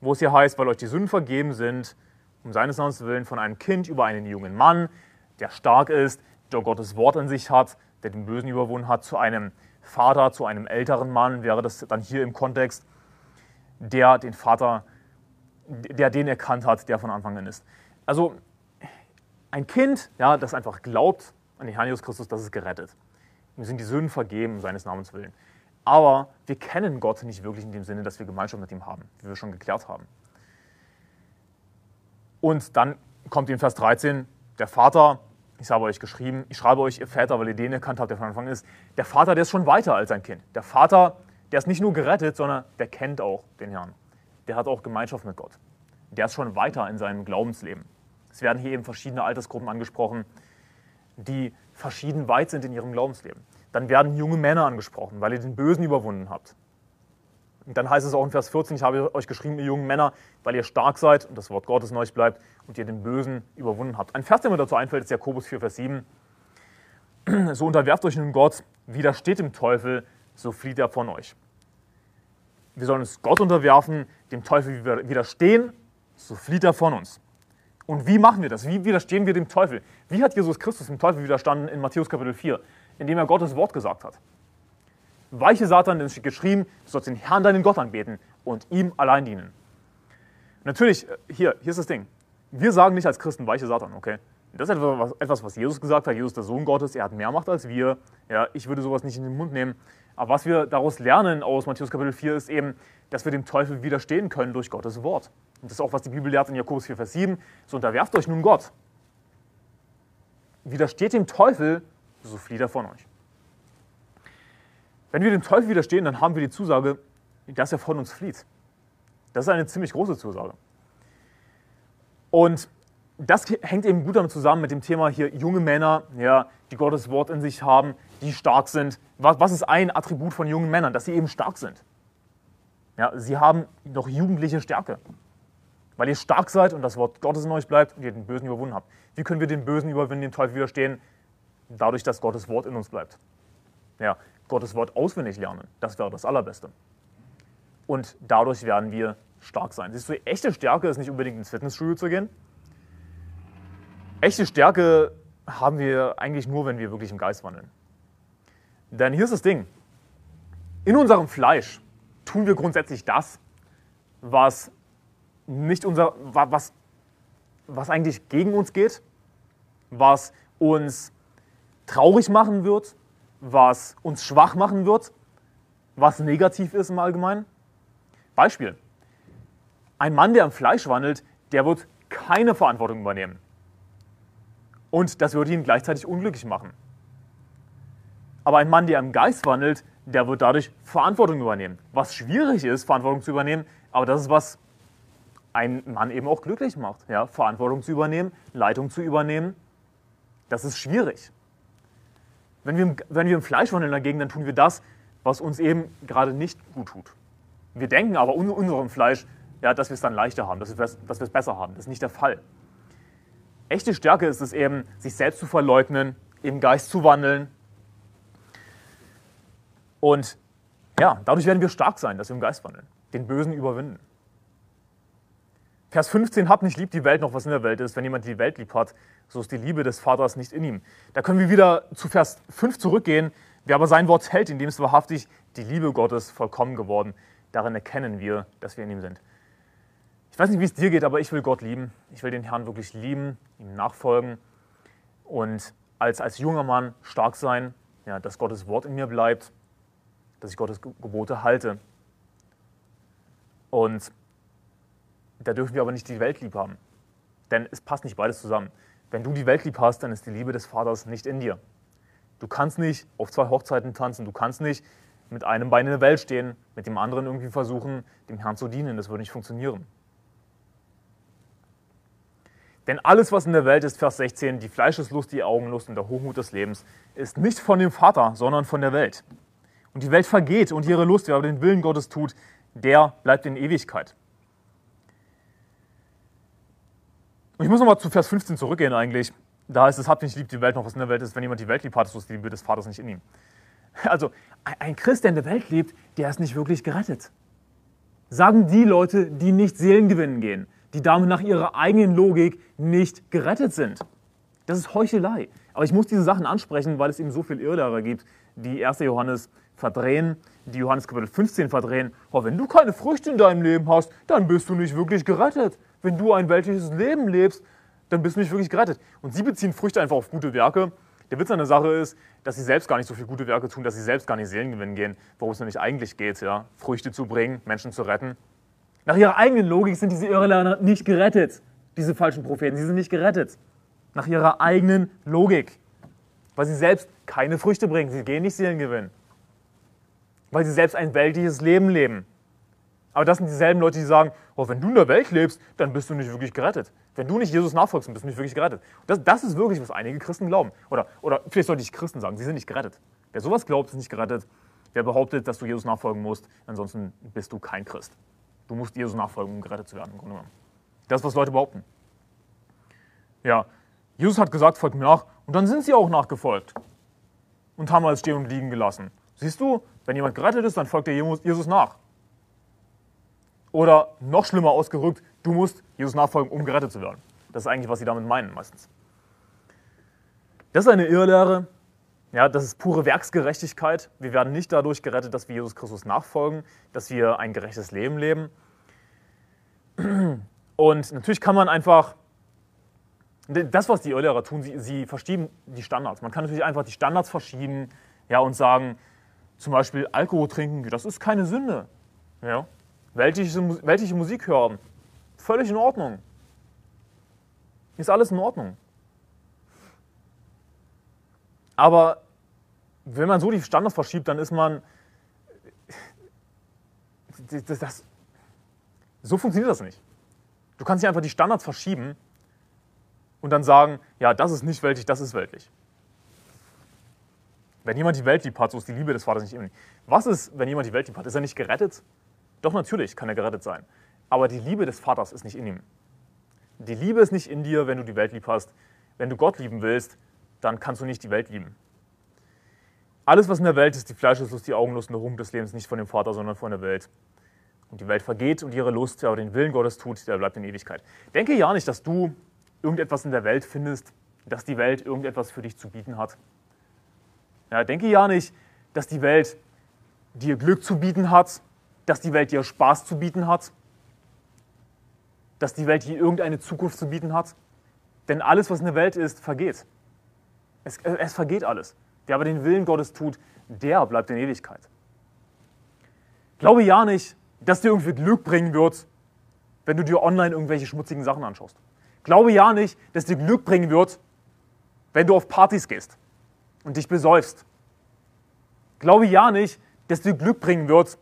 wo es hier heißt, weil euch die Sünden vergeben sind, um seines Namens willen, von einem Kind über einen jungen Mann, der stark ist, der Gottes Wort in sich hat, der den Bösen überwunden hat, zu einem Vater, zu einem älteren Mann, wäre das dann hier im Kontext, der den Vater, der den erkannt hat, der von Anfang an ist. Also ein Kind, ja, das einfach glaubt an den Herrn Jesus Christus, das ist gerettet. Wir sind die Sünden vergeben, seines Namens willen. Aber wir kennen Gott nicht wirklich in dem Sinne, dass wir Gemeinschaft mit ihm haben, wie wir schon geklärt haben. Und dann kommt in Vers 13, der Vater, ich habe euch geschrieben, ich schreibe euch, ihr Väter, weil ihr den erkannt habt, der von Anfang ist. Der Vater, der ist schon weiter als sein Kind. Der Vater, der ist nicht nur gerettet, sondern der kennt auch den Herrn. Der hat auch Gemeinschaft mit Gott. Der ist schon weiter in seinem Glaubensleben. Es werden hier eben verschiedene Altersgruppen angesprochen, die verschieden weit sind in ihrem Glaubensleben. Dann werden junge Männer angesprochen, weil ihr den Bösen überwunden habt. Und dann heißt es auch in Vers 14, ich habe euch geschrieben, ihr jungen Männer, weil ihr stark seid und das Wort Gottes in euch bleibt und ihr den Bösen überwunden habt. Ein Vers, der mir dazu einfällt, ist Jakobus 4, Vers 7. So unterwerft euch nun Gott, widersteht dem Teufel, so flieht er von euch. Wir sollen uns Gott unterwerfen, dem Teufel widerstehen, so flieht er von uns. Und wie machen wir das? Wie widerstehen wir dem Teufel? Wie hat Jesus Christus dem Teufel widerstanden in Matthäus Kapitel 4? Indem er Gottes Wort gesagt hat. Weiche Satan, denn es steht geschrieben, du sollst den Herrn, deinen Gott anbeten und ihm allein dienen. Natürlich, äh, hier, hier ist das Ding. Wir sagen nicht als Christen weiche Satan, okay? Das ist etwas, was Jesus gesagt hat. Jesus, der Sohn Gottes, er hat mehr Macht als wir. Ja, ich würde sowas nicht in den Mund nehmen. Aber was wir daraus lernen aus Matthäus Kapitel 4 ist eben, dass wir dem Teufel widerstehen können durch Gottes Wort. Und das ist auch, was die Bibel lehrt in Jakobus 4, Vers 7. So unterwerft euch nun Gott. Widersteht dem Teufel, so flieht er von euch. Wenn wir dem Teufel widerstehen, dann haben wir die Zusage, dass er von uns flieht. Das ist eine ziemlich große Zusage. Und das hängt eben gut damit zusammen mit dem Thema hier junge Männer, ja, die Gottes Wort in sich haben, die stark sind. Was, was ist ein Attribut von jungen Männern? Dass sie eben stark sind. Ja, sie haben noch jugendliche Stärke. Weil ihr stark seid und das Wort Gottes in euch bleibt und ihr den Bösen überwunden habt. Wie können wir den Bösen überwinden, dem Teufel widerstehen? Dadurch, dass Gottes Wort in uns bleibt. Ja, Gottes Wort auswendig lernen, das wäre das Allerbeste. Und dadurch werden wir stark sein. Siehst du, echte Stärke ist nicht unbedingt ins Fitnessstudio zu gehen. Echte Stärke haben wir eigentlich nur, wenn wir wirklich im Geist wandeln. Denn hier ist das Ding. In unserem Fleisch tun wir grundsätzlich das, was nicht unser, was, was eigentlich gegen uns geht, was uns traurig machen wird, was uns schwach machen wird, was negativ ist im Allgemeinen. Beispiel. Ein Mann, der im Fleisch wandelt, der wird keine Verantwortung übernehmen. Und das würde ihn gleichzeitig unglücklich machen. Aber ein Mann, der im Geist wandelt, der wird dadurch Verantwortung übernehmen. Was schwierig ist, Verantwortung zu übernehmen, aber das ist, was ein Mann eben auch glücklich macht. Ja? Verantwortung zu übernehmen, Leitung zu übernehmen, das ist schwierig. Wenn wir, wenn wir im Fleisch wandeln dagegen, dann tun wir das, was uns eben gerade nicht gut tut. Wir denken aber in unserem Fleisch, ja, dass wir es dann leichter haben, dass wir, es, dass wir es besser haben. Das ist nicht der Fall. Echte Stärke ist es eben, sich selbst zu verleugnen, im Geist zu wandeln. Und ja, dadurch werden wir stark sein, dass wir im Geist wandeln, den Bösen überwinden. Vers 15, habt nicht lieb die Welt noch, was in der Welt ist. Wenn jemand die Welt lieb hat, so ist die Liebe des Vaters nicht in ihm. Da können wir wieder zu Vers 5 zurückgehen. Wer aber sein Wort hält, in dem ist wahrhaftig die Liebe Gottes vollkommen geworden. Darin erkennen wir, dass wir in ihm sind. Ich weiß nicht, wie es dir geht, aber ich will Gott lieben. Ich will den Herrn wirklich lieben, ihm nachfolgen und als, als junger Mann stark sein, ja, dass Gottes Wort in mir bleibt, dass ich Gottes Gebote halte. Und da dürfen wir aber nicht die Welt lieb haben. Denn es passt nicht beides zusammen. Wenn du die Welt lieb hast, dann ist die Liebe des Vaters nicht in dir. Du kannst nicht auf zwei Hochzeiten tanzen, du kannst nicht mit einem Bein in der Welt stehen, mit dem anderen irgendwie versuchen, dem Herrn zu dienen. Das würde nicht funktionieren. Denn alles, was in der Welt ist, Vers 16, die Fleischeslust, die Augenlust und der Hochmut des Lebens, ist nicht von dem Vater, sondern von der Welt. Und die Welt vergeht und ihre Lust, wer aber den Willen Gottes tut, der bleibt in Ewigkeit. Und ich muss nochmal zu Vers 15 zurückgehen eigentlich. Da heißt es, habt nicht lieb die Welt noch, was in der Welt ist. Wenn jemand die Welt liebt hat, ist die Liebe des Vaters nicht in ihm. Also ein Christ, der in der Welt lebt, der ist nicht wirklich gerettet. Sagen die Leute, die nicht Seelen gewinnen gehen, die damit nach ihrer eigenen Logik nicht gerettet sind. Das ist Heuchelei. Aber ich muss diese Sachen ansprechen, weil es eben so viel Irrlehrer gibt, die 1. Johannes verdrehen, die Johannes Kapitel 15 verdrehen. Oh, wenn du keine Früchte in deinem Leben hast, dann bist du nicht wirklich gerettet wenn du ein weltliches Leben lebst, dann bist du nicht wirklich gerettet. Und sie beziehen Früchte einfach auf gute Werke. Der Witz an der Sache ist, dass sie selbst gar nicht so viele gute Werke tun, dass sie selbst gar nicht Seelen gewinnen gehen, worum es nämlich eigentlich geht, ja? Früchte zu bringen, Menschen zu retten. Nach ihrer eigenen Logik sind diese Irrlerner nicht gerettet, diese falschen Propheten, sie sind nicht gerettet. Nach ihrer eigenen Logik. Weil sie selbst keine Früchte bringen, sie gehen nicht Seelen gewinnen. Weil sie selbst ein weltliches Leben leben. Aber das sind dieselben Leute, die sagen, oh, wenn du in der Welt lebst, dann bist du nicht wirklich gerettet. Wenn du nicht Jesus nachfolgst, bist du nicht wirklich gerettet. Das, das ist wirklich, was einige Christen glauben. Oder, oder vielleicht sollte ich Christen sagen, sie sind nicht gerettet. Wer sowas glaubt, ist nicht gerettet. Wer behauptet, dass du Jesus nachfolgen musst, ansonsten bist du kein Christ. Du musst Jesus nachfolgen, um gerettet zu werden, im Grunde genommen. Das ist, was Leute behaupten. Ja, Jesus hat gesagt, folgt mir nach. Und dann sind sie auch nachgefolgt. Und haben alles stehen und liegen gelassen. Siehst du, wenn jemand gerettet ist, dann folgt er Jesus nach. Oder noch schlimmer ausgerückt, du musst Jesus nachfolgen, um gerettet zu werden. Das ist eigentlich, was sie damit meinen meistens. Das ist eine Irrlehre. Ja, das ist pure Werksgerechtigkeit. Wir werden nicht dadurch gerettet, dass wir Jesus Christus nachfolgen, dass wir ein gerechtes Leben leben. Und natürlich kann man einfach, das, was die Irrlehrer tun, sie, sie verschieben die Standards. Man kann natürlich einfach die Standards verschieben ja, und sagen, zum Beispiel Alkohol trinken, das ist keine Sünde. Ja, weltliche, weltliche Musik hören. Völlig in Ordnung. Ist alles in Ordnung. Aber wenn man so die Standards verschiebt, dann ist man. Das, das, so funktioniert das nicht. Du kannst nicht einfach die Standards verschieben und dann sagen, ja, das ist nicht weltlich, das ist weltlich. Wenn jemand die Welt lieb hat, so ist die Liebe des Vaters nicht immer. Was ist, wenn jemand die Welt lieb hat? Ist er nicht gerettet? Doch natürlich kann er gerettet sein. Aber die Liebe des Vaters ist nicht in ihm. Die Liebe ist nicht in dir, wenn du die Welt lieb hast. Wenn du Gott lieben willst, dann kannst du nicht die Welt lieben. Alles, was in der Welt ist, die Fleischeslust, die Augenlust und der Ruhm des Lebens, nicht von dem Vater, sondern von der Welt. Und die Welt vergeht und ihre Lust, wer aber den Willen Gottes tut, der bleibt in Ewigkeit. Denke ja nicht, dass du irgendetwas in der Welt findest, dass die Welt irgendetwas für dich zu bieten hat. Ja, denke ja nicht, dass die Welt dir Glück zu bieten hat, dass die Welt dir Spaß zu bieten hat, dass die Welt dir irgendeine Zukunft zu bieten hat. Denn alles, was in der Welt ist, vergeht. Es, es vergeht alles. Wer aber den Willen Gottes tut, der bleibt in Ewigkeit. Glaube ja nicht, dass dir irgendwie Glück bringen wird, wenn du dir online irgendwelche schmutzigen Sachen anschaust. Glaube ja nicht, dass dir Glück bringen wird, wenn du auf Partys gehst und dich besäufst. Glaube ja nicht, dass dir Glück bringen wird,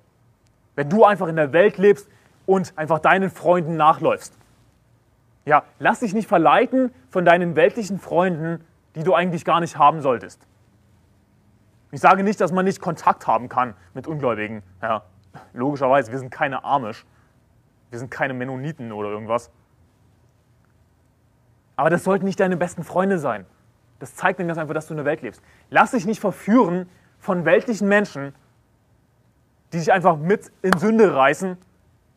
wenn du einfach in der Welt lebst und einfach deinen Freunden nachläufst. Ja, lass dich nicht verleiten von deinen weltlichen Freunden, die du eigentlich gar nicht haben solltest. Ich sage nicht, dass man nicht Kontakt haben kann mit Ungläubigen. Ja, logischerweise, wir sind keine Amish. Wir sind keine Mennoniten oder irgendwas. Aber das sollten nicht deine besten Freunde sein. Das zeigt nämlich einfach, dass du in der Welt lebst. Lass dich nicht verführen von weltlichen Menschen, die dich einfach mit in Sünde reißen,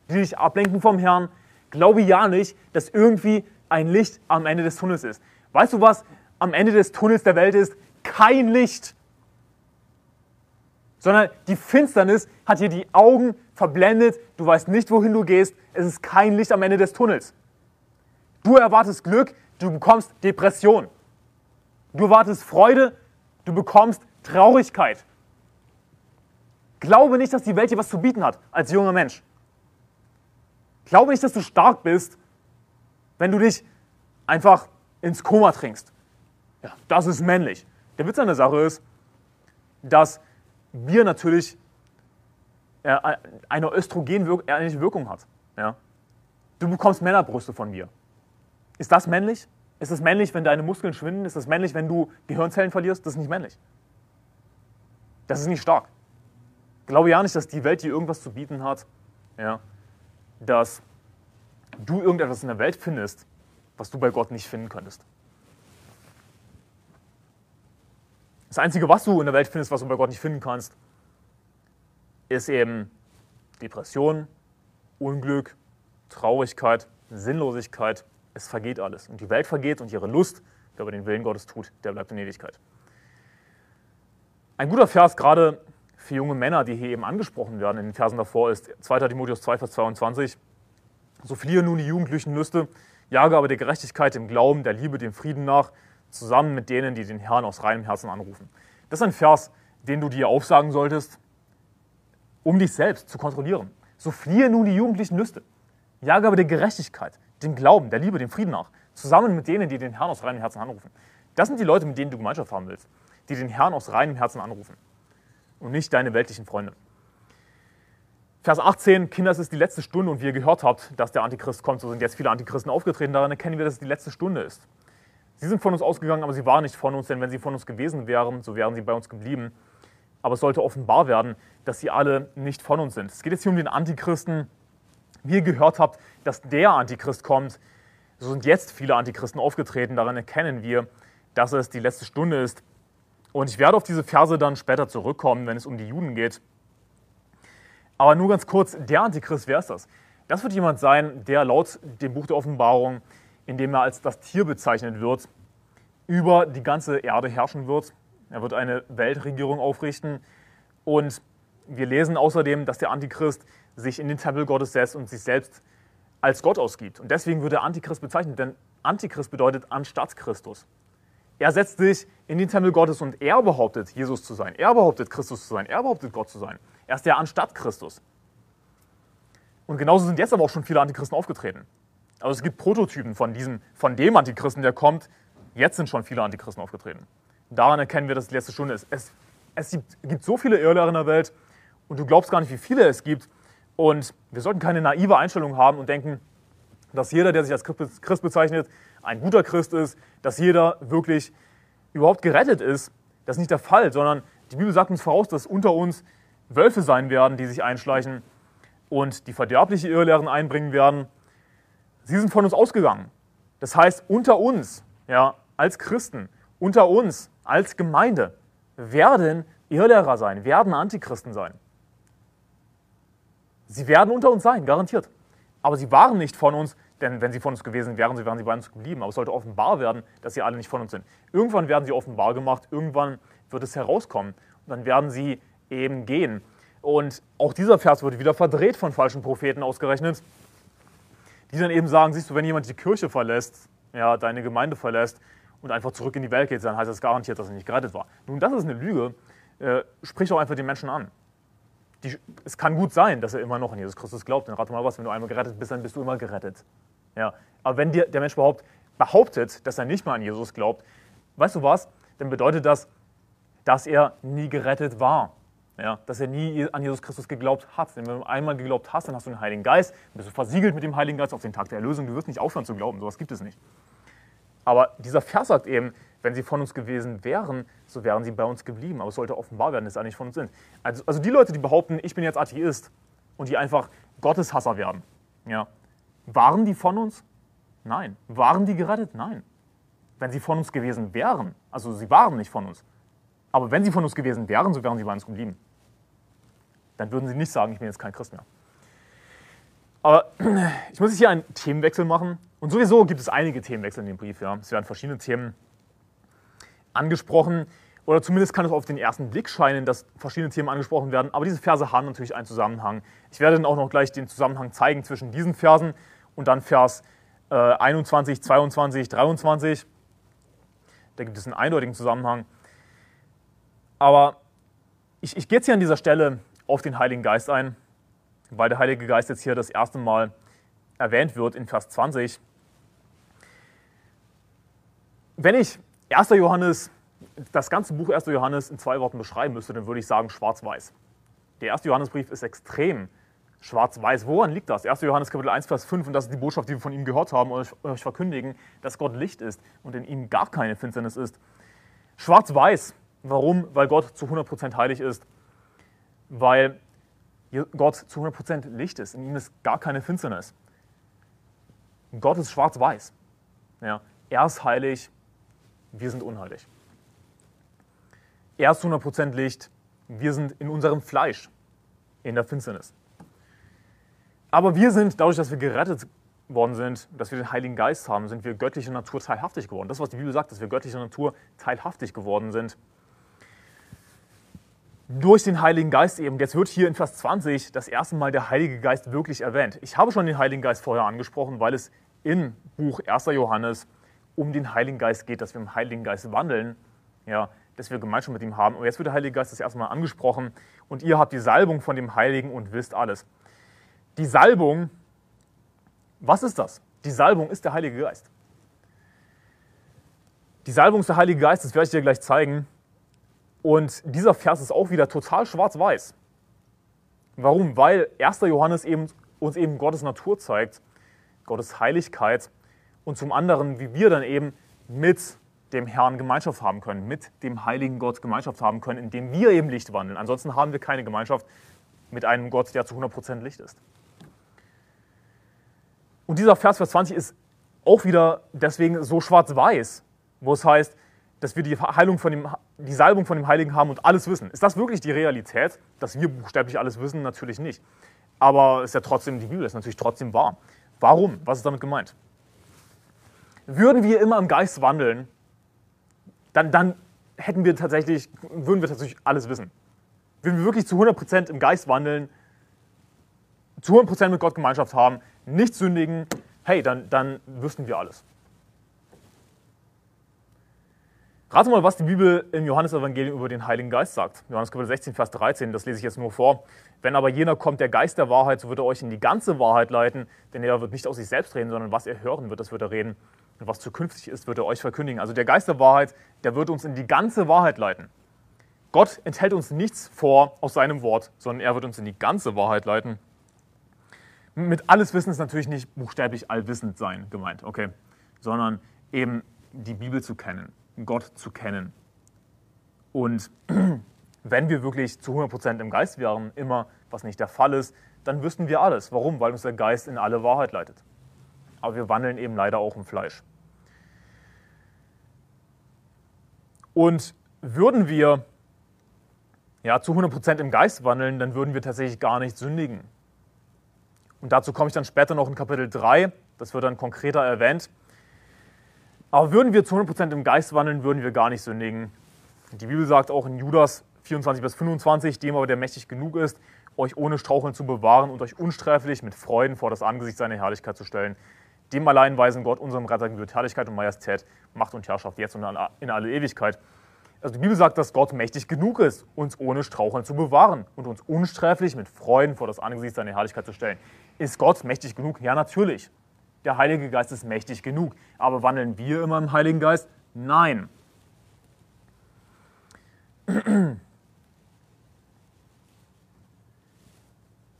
die dich ablenken vom Herrn. Glaube ja nicht, dass irgendwie ein Licht am Ende des Tunnels ist. Weißt du was am Ende des Tunnels der Welt ist? Kein Licht. Sondern die Finsternis hat dir die Augen verblendet. Du weißt nicht, wohin du gehst. Es ist kein Licht am Ende des Tunnels. Du erwartest Glück, du bekommst Depression. Du erwartest Freude, du bekommst Traurigkeit. Glaube nicht, dass die Welt dir was zu bieten hat als junger Mensch. Glaube nicht, dass du stark bist, wenn du dich einfach ins Koma trinkst. Ja, das ist männlich. Der Witz an der Sache ist, dass Bier natürlich äh, eine östrogenähnliche Wirkung hat. Ja? Du bekommst Männerbrüste von Bier. Ist das männlich? Ist es männlich, wenn deine Muskeln schwinden? Ist es männlich, wenn du Gehirnzellen verlierst? Das ist nicht männlich. Das ist nicht stark. Ich glaube ja nicht, dass die Welt dir irgendwas zu bieten hat, ja, dass du irgendetwas in der Welt findest, was du bei Gott nicht finden könntest. Das Einzige, was du in der Welt findest, was du bei Gott nicht finden kannst, ist eben Depression, Unglück, Traurigkeit, Sinnlosigkeit. Es vergeht alles. Und die Welt vergeht und ihre Lust, wer aber den Willen Gottes tut, der bleibt in Ewigkeit. Ein guter Vers gerade für junge Männer, die hier eben angesprochen werden in den Versen davor, ist 2. Timotheus 2, Vers 22. So fliehe nun die jugendlichen Lüste, jage aber der Gerechtigkeit, dem Glauben, der Liebe, dem Frieden nach, zusammen mit denen, die den Herrn aus reinem Herzen anrufen. Das ist ein Vers, den du dir aufsagen solltest, um dich selbst zu kontrollieren. So fliehe nun die jugendlichen Lüste. Jage aber der Gerechtigkeit, dem Glauben, der Liebe, dem Frieden nach, zusammen mit denen, die den Herrn aus reinem Herzen anrufen. Das sind die Leute, mit denen du Gemeinschaft haben willst, die den Herrn aus reinem Herzen anrufen und nicht deine weltlichen Freunde. Vers 18, Kinder, es ist die letzte Stunde und wie ihr gehört habt, dass der Antichrist kommt, so sind jetzt viele Antichristen aufgetreten. Daran erkennen wir, dass es die letzte Stunde ist. Sie sind von uns ausgegangen, aber sie waren nicht von uns, denn wenn sie von uns gewesen wären, so wären sie bei uns geblieben. Aber es sollte offenbar werden, dass sie alle nicht von uns sind. Es geht jetzt hier um den Antichristen. Wie ihr gehört habt, dass der Antichrist kommt, so sind jetzt viele Antichristen aufgetreten. Daran erkennen wir, dass es die letzte Stunde ist. Und ich werde auf diese Verse dann später zurückkommen, wenn es um die Juden geht. Aber nur ganz kurz, der Antichrist, wer ist das? Das wird jemand sein, der laut dem Buch der Offenbarung indem er als das Tier bezeichnet wird, über die ganze Erde herrschen wird. Er wird eine Weltregierung aufrichten. Und wir lesen außerdem, dass der Antichrist sich in den Tempel Gottes setzt und sich selbst als Gott ausgibt. Und deswegen wird der Antichrist bezeichnet, denn Antichrist bedeutet anstatt Christus. Er setzt sich in den Tempel Gottes und er behauptet, Jesus zu sein. Er behauptet, Christus zu sein. Er behauptet, Gott zu sein. Er ist der anstatt Christus. Und genauso sind jetzt aber auch schon viele Antichristen aufgetreten. Also es gibt Prototypen von, diesem, von dem Antichristen, der kommt. Jetzt sind schon viele Antichristen aufgetreten. Daran erkennen wir, dass es die letzte Stunde ist. Es, es gibt, gibt so viele Irrlehrer in der Welt und du glaubst gar nicht, wie viele es gibt. Und wir sollten keine naive Einstellung haben und denken, dass jeder, der sich als Christ bezeichnet, ein guter Christ ist, dass jeder wirklich überhaupt gerettet ist. Das ist nicht der Fall, sondern die Bibel sagt uns voraus, dass unter uns Wölfe sein werden, die sich einschleichen und die verderbliche Irrlehren einbringen werden. Sie sind von uns ausgegangen. Das heißt, unter uns, ja, als Christen, unter uns, als Gemeinde, werden Irrlehrer sein, werden Antichristen sein. Sie werden unter uns sein, garantiert. Aber sie waren nicht von uns, denn wenn sie von uns gewesen wären, sie wären sie bei uns geblieben. Aber es sollte offenbar werden, dass sie alle nicht von uns sind. Irgendwann werden sie offenbar gemacht, irgendwann wird es herauskommen. Und dann werden sie eben gehen. Und auch dieser Vers wird wieder verdreht von falschen Propheten ausgerechnet die dann eben sagen, siehst du, wenn jemand die Kirche verlässt, ja, deine Gemeinde verlässt und einfach zurück in die Welt geht, dann heißt das garantiert, dass er nicht gerettet war. Nun, das ist eine Lüge. Äh, sprich auch einfach die Menschen an. Die, es kann gut sein, dass er immer noch an Jesus Christus glaubt. Dann rate mal was, wenn du einmal gerettet bist, dann bist du immer gerettet. Ja. Aber wenn dir der Mensch überhaupt behauptet, dass er nicht mehr an Jesus glaubt, weißt du was? Dann bedeutet das, dass er nie gerettet war. Ja, dass er nie an Jesus Christus geglaubt hat. Denn wenn du einmal geglaubt hast, dann hast du den Heiligen Geist, dann bist du versiegelt mit dem Heiligen Geist auf den Tag der Erlösung. Du wirst nicht aufhören zu glauben, sowas gibt es nicht. Aber dieser Vers sagt eben, wenn sie von uns gewesen wären, so wären sie bei uns geblieben. Aber es sollte offenbar werden, dass sie nicht von uns sind. Also, also die Leute, die behaupten, ich bin jetzt Atheist und die einfach Gotteshasser werden, ja, waren die von uns? Nein. Waren die gerettet? Nein. Wenn sie von uns gewesen wären, also sie waren nicht von uns, aber wenn sie von uns gewesen wären, so wären sie bei uns geblieben. Dann würden sie nicht sagen, ich bin jetzt kein Christ mehr. Aber ich muss jetzt hier einen Themenwechsel machen. Und sowieso gibt es einige Themenwechsel in dem Brief. Ja. Es werden verschiedene Themen angesprochen. Oder zumindest kann es auf den ersten Blick scheinen, dass verschiedene Themen angesprochen werden. Aber diese Verse haben natürlich einen Zusammenhang. Ich werde dann auch noch gleich den Zusammenhang zeigen zwischen diesen Versen und dann Vers äh, 21, 22, 23. Da gibt es einen eindeutigen Zusammenhang. Aber ich, ich gehe jetzt hier an dieser Stelle auf den Heiligen Geist ein, weil der Heilige Geist jetzt hier das erste Mal erwähnt wird in Vers 20. Wenn ich 1. Johannes, das ganze Buch 1. Johannes in zwei Worten beschreiben müsste, dann würde ich sagen schwarz-weiß. Der erste Johannesbrief ist extrem schwarz-weiß. Woran liegt das? 1. Johannes Kapitel 1, Vers 5, und das ist die Botschaft, die wir von ihm gehört haben und euch verkündigen, dass Gott Licht ist und in ihm gar keine Finsternis ist. Schwarz-weiß. Warum? Weil Gott zu 100% heilig ist. Weil Gott zu 100% Licht ist. In ihm ist gar keine Finsternis. Gott ist schwarz-weiß. Ja, er ist heilig, wir sind unheilig. Er ist 100% Licht, wir sind in unserem Fleisch, in der Finsternis. Aber wir sind, dadurch, dass wir gerettet worden sind, dass wir den Heiligen Geist haben, sind wir göttlicher Natur teilhaftig geworden. Das, was die Bibel sagt, dass wir göttlicher Natur teilhaftig geworden sind. Durch den Heiligen Geist eben. Jetzt wird hier in Vers 20 das erste Mal der Heilige Geist wirklich erwähnt. Ich habe schon den Heiligen Geist vorher angesprochen, weil es in Buch 1. Johannes um den Heiligen Geist geht, dass wir im Heiligen Geist wandeln, ja, dass wir Gemeinschaft mit ihm haben. Und jetzt wird der Heilige Geist das erste Mal angesprochen und ihr habt die Salbung von dem Heiligen und wisst alles. Die Salbung, was ist das? Die Salbung ist der Heilige Geist. Die Salbung ist der Heilige Geist, das werde ich dir gleich zeigen. Und dieser Vers ist auch wieder total schwarz-weiß. Warum? Weil 1. Johannes eben, uns eben Gottes Natur zeigt, Gottes Heiligkeit und zum anderen, wie wir dann eben mit dem Herrn Gemeinschaft haben können, mit dem heiligen Gott Gemeinschaft haben können, indem wir eben Licht wandeln. Ansonsten haben wir keine Gemeinschaft mit einem Gott, der zu 100% Licht ist. Und dieser Vers, Vers 20, ist auch wieder deswegen so schwarz-weiß, wo es heißt, dass wir die Heilung von dem, die Salbung von dem Heiligen haben und alles wissen. Ist das wirklich die Realität, dass wir buchstäblich alles wissen? Natürlich nicht. Aber ist ja trotzdem, die Bibel ist natürlich trotzdem wahr. Warum? Was ist damit gemeint? Würden wir immer im Geist wandeln, dann, dann hätten wir tatsächlich, würden wir tatsächlich alles wissen. Wenn wir wirklich zu 100% im Geist wandeln, zu 100% mit Gott Gemeinschaft haben, nicht sündigen, hey, dann, dann wüssten wir alles. Rate mal, was die Bibel im Johannesevangelium über den Heiligen Geist sagt. Johannes Kapitel 16, Vers 13, das lese ich jetzt nur vor. Wenn aber jener kommt, der Geist der Wahrheit, so wird er euch in die ganze Wahrheit leiten, denn er wird nicht aus sich selbst reden, sondern was er hören wird, das wird er reden. Und was zukünftig ist, wird er euch verkündigen. Also der Geist der Wahrheit, der wird uns in die ganze Wahrheit leiten. Gott enthält uns nichts vor aus seinem Wort, sondern er wird uns in die ganze Wahrheit leiten. Mit alles Wissen ist natürlich nicht buchstäblich allwissend sein gemeint, okay, sondern eben die Bibel zu kennen, Gott zu kennen. Und wenn wir wirklich zu 100% im Geist wären, immer, was nicht der Fall ist, dann wüssten wir alles. Warum? Weil uns der Geist in alle Wahrheit leitet. Aber wir wandeln eben leider auch im Fleisch. Und würden wir ja, zu 100% im Geist wandeln, dann würden wir tatsächlich gar nicht sündigen. Und dazu komme ich dann später noch in Kapitel 3, das wird dann konkreter erwähnt. Aber würden wir zu 100% im Geist wandeln, würden wir gar nicht sündigen. Die Bibel sagt auch in Judas 24 bis 25, dem aber der mächtig genug ist, euch ohne Straucheln zu bewahren und euch unsträflich mit Freuden vor das Angesicht seiner Herrlichkeit zu stellen. Dem allein weisen Gott, unserem Retter, gebührt Herrlichkeit und Majestät, Macht und Herrschaft jetzt und in alle Ewigkeit. Also die Bibel sagt, dass Gott mächtig genug ist, uns ohne Straucheln zu bewahren und uns unsträflich mit Freuden vor das Angesicht seiner Herrlichkeit zu stellen. Ist Gott mächtig genug? Ja, natürlich. Der Heilige Geist ist mächtig genug. Aber wandeln wir immer im Heiligen Geist? Nein.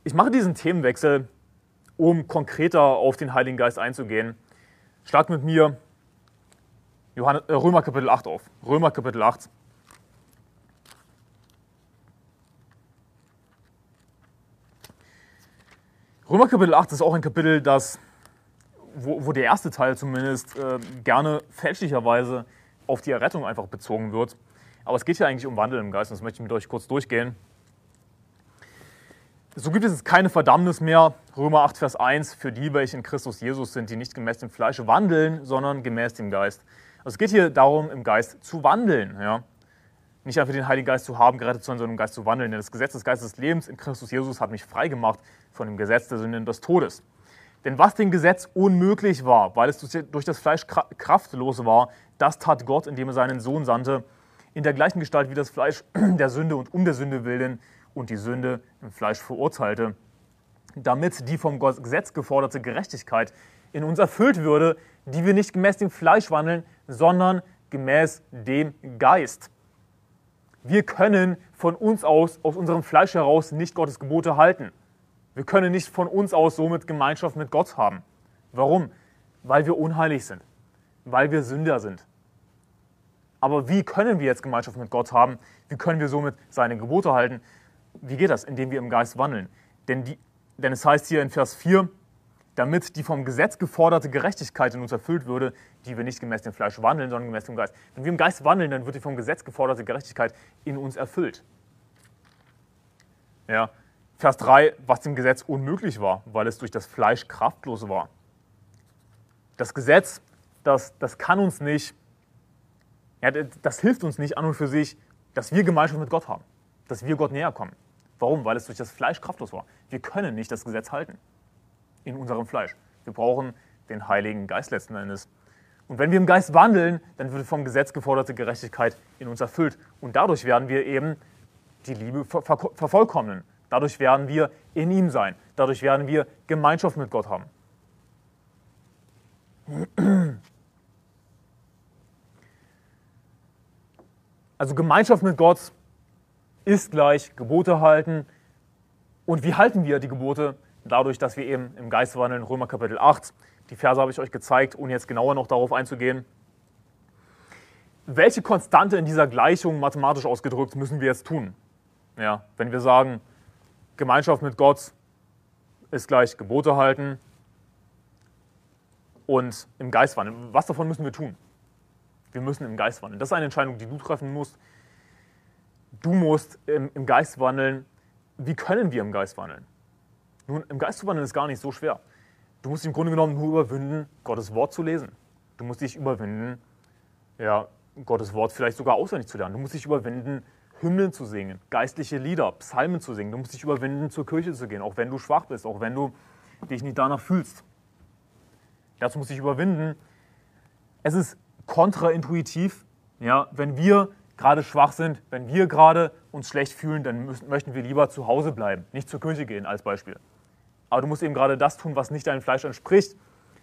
Ich mache diesen Themenwechsel, um konkreter auf den Heiligen Geist einzugehen. Schlag mit mir Johannes, äh, Römer Kapitel 8 auf. Römer Kapitel 8. Römer Kapitel 8 ist auch ein Kapitel, das, wo, wo der erste Teil zumindest äh, gerne fälschlicherweise auf die Errettung einfach bezogen wird. Aber es geht hier eigentlich um Wandel im Geist und das möchte ich mit euch kurz durchgehen. So gibt es keine Verdammnis mehr, Römer 8, Vers 1, für die, welche in Christus Jesus sind, die nicht gemäß dem Fleisch wandeln, sondern gemäß dem Geist. Also es geht hier darum, im Geist zu wandeln. Ja? Nicht einfach den Heiligen Geist zu haben, gerettet zu sein, sondern im Geist zu wandeln. Denn das Gesetz des Geistes des Lebens in Christus Jesus hat mich frei gemacht von dem Gesetz der Sünde und des Todes. Denn was dem Gesetz unmöglich war, weil es durch das Fleisch kraftlos war, das tat Gott, indem er seinen Sohn sandte, in der gleichen Gestalt wie das Fleisch der Sünde und um der Sünde willen und die Sünde im Fleisch verurteilte, damit die vom Gesetz geforderte Gerechtigkeit in uns erfüllt würde, die wir nicht gemäß dem Fleisch wandeln, sondern gemäß dem Geist. Wir können von uns aus, aus unserem Fleisch heraus, nicht Gottes Gebote halten. Wir können nicht von uns aus somit Gemeinschaft mit Gott haben. Warum? Weil wir unheilig sind, weil wir Sünder sind. Aber wie können wir jetzt Gemeinschaft mit Gott haben? Wie können wir somit seine Gebote halten? Wie geht das? Indem wir im Geist wandeln. Denn, die, denn es heißt hier in Vers 4, damit die vom Gesetz geforderte Gerechtigkeit in uns erfüllt würde, die wir nicht gemäß dem Fleisch wandeln, sondern gemäß dem Geist. Wenn wir im Geist wandeln, dann wird die vom Gesetz geforderte Gerechtigkeit in uns erfüllt. Ja. Vers 3, was dem Gesetz unmöglich war, weil es durch das Fleisch kraftlos war. Das Gesetz, das, das kann uns nicht, ja, das hilft uns nicht an und für sich, dass wir Gemeinschaft mit Gott haben, dass wir Gott näher kommen. Warum? Weil es durch das Fleisch kraftlos war. Wir können nicht das Gesetz halten in unserem Fleisch. Wir brauchen den Heiligen Geist letzten Endes. Und wenn wir im Geist wandeln, dann wird vom Gesetz geforderte Gerechtigkeit in uns erfüllt. Und dadurch werden wir eben die Liebe ver ver vervollkommnen. Dadurch werden wir in ihm sein. Dadurch werden wir Gemeinschaft mit Gott haben. Also Gemeinschaft mit Gott ist gleich Gebote halten. Und wie halten wir die Gebote? dadurch, dass wir eben im Geist wandeln, Römer Kapitel 8. Die Verse habe ich euch gezeigt, ohne jetzt genauer noch darauf einzugehen. Welche Konstante in dieser Gleichung mathematisch ausgedrückt müssen wir jetzt tun? Ja, wenn wir sagen, Gemeinschaft mit Gott ist gleich Gebote halten und im Geist wandeln. Was davon müssen wir tun? Wir müssen im Geist wandeln. Das ist eine Entscheidung, die du treffen musst. Du musst im, im Geist wandeln. Wie können wir im Geist wandeln? Nun, im Geist zu wandeln ist gar nicht so schwer. Du musst dich im Grunde genommen nur überwinden, Gottes Wort zu lesen. Du musst dich überwinden, ja, Gottes Wort vielleicht sogar auswendig zu lernen. Du musst dich überwinden, Hymnen zu singen, geistliche Lieder, Psalmen zu singen. Du musst dich überwinden, zur Kirche zu gehen, auch wenn du schwach bist, auch wenn du dich nicht danach fühlst. Dazu musst du dich überwinden. Es ist kontraintuitiv, ja, wenn wir gerade schwach sind, wenn wir gerade uns schlecht fühlen, dann müssen, möchten wir lieber zu Hause bleiben, nicht zur Kirche gehen als Beispiel. Aber du musst eben gerade das tun, was nicht deinem Fleisch entspricht.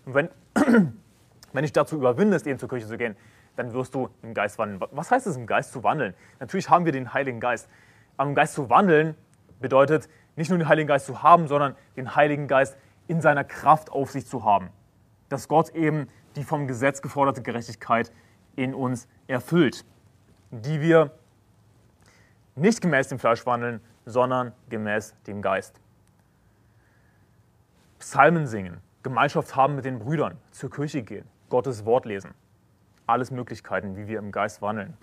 Und wenn, wenn dich dazu überwindest, eben zur Kirche zu gehen, dann wirst du im Geist wandeln. Was heißt es, im Geist zu wandeln? Natürlich haben wir den Heiligen Geist. Aber im Geist zu wandeln bedeutet nicht nur den Heiligen Geist zu haben, sondern den Heiligen Geist in seiner Kraft auf sich zu haben. Dass Gott eben die vom Gesetz geforderte Gerechtigkeit in uns erfüllt die wir nicht gemäß dem Fleisch wandeln, sondern gemäß dem Geist. Psalmen singen, Gemeinschaft haben mit den Brüdern, zur Kirche gehen, Gottes Wort lesen. Alles Möglichkeiten, wie wir im Geist wandeln.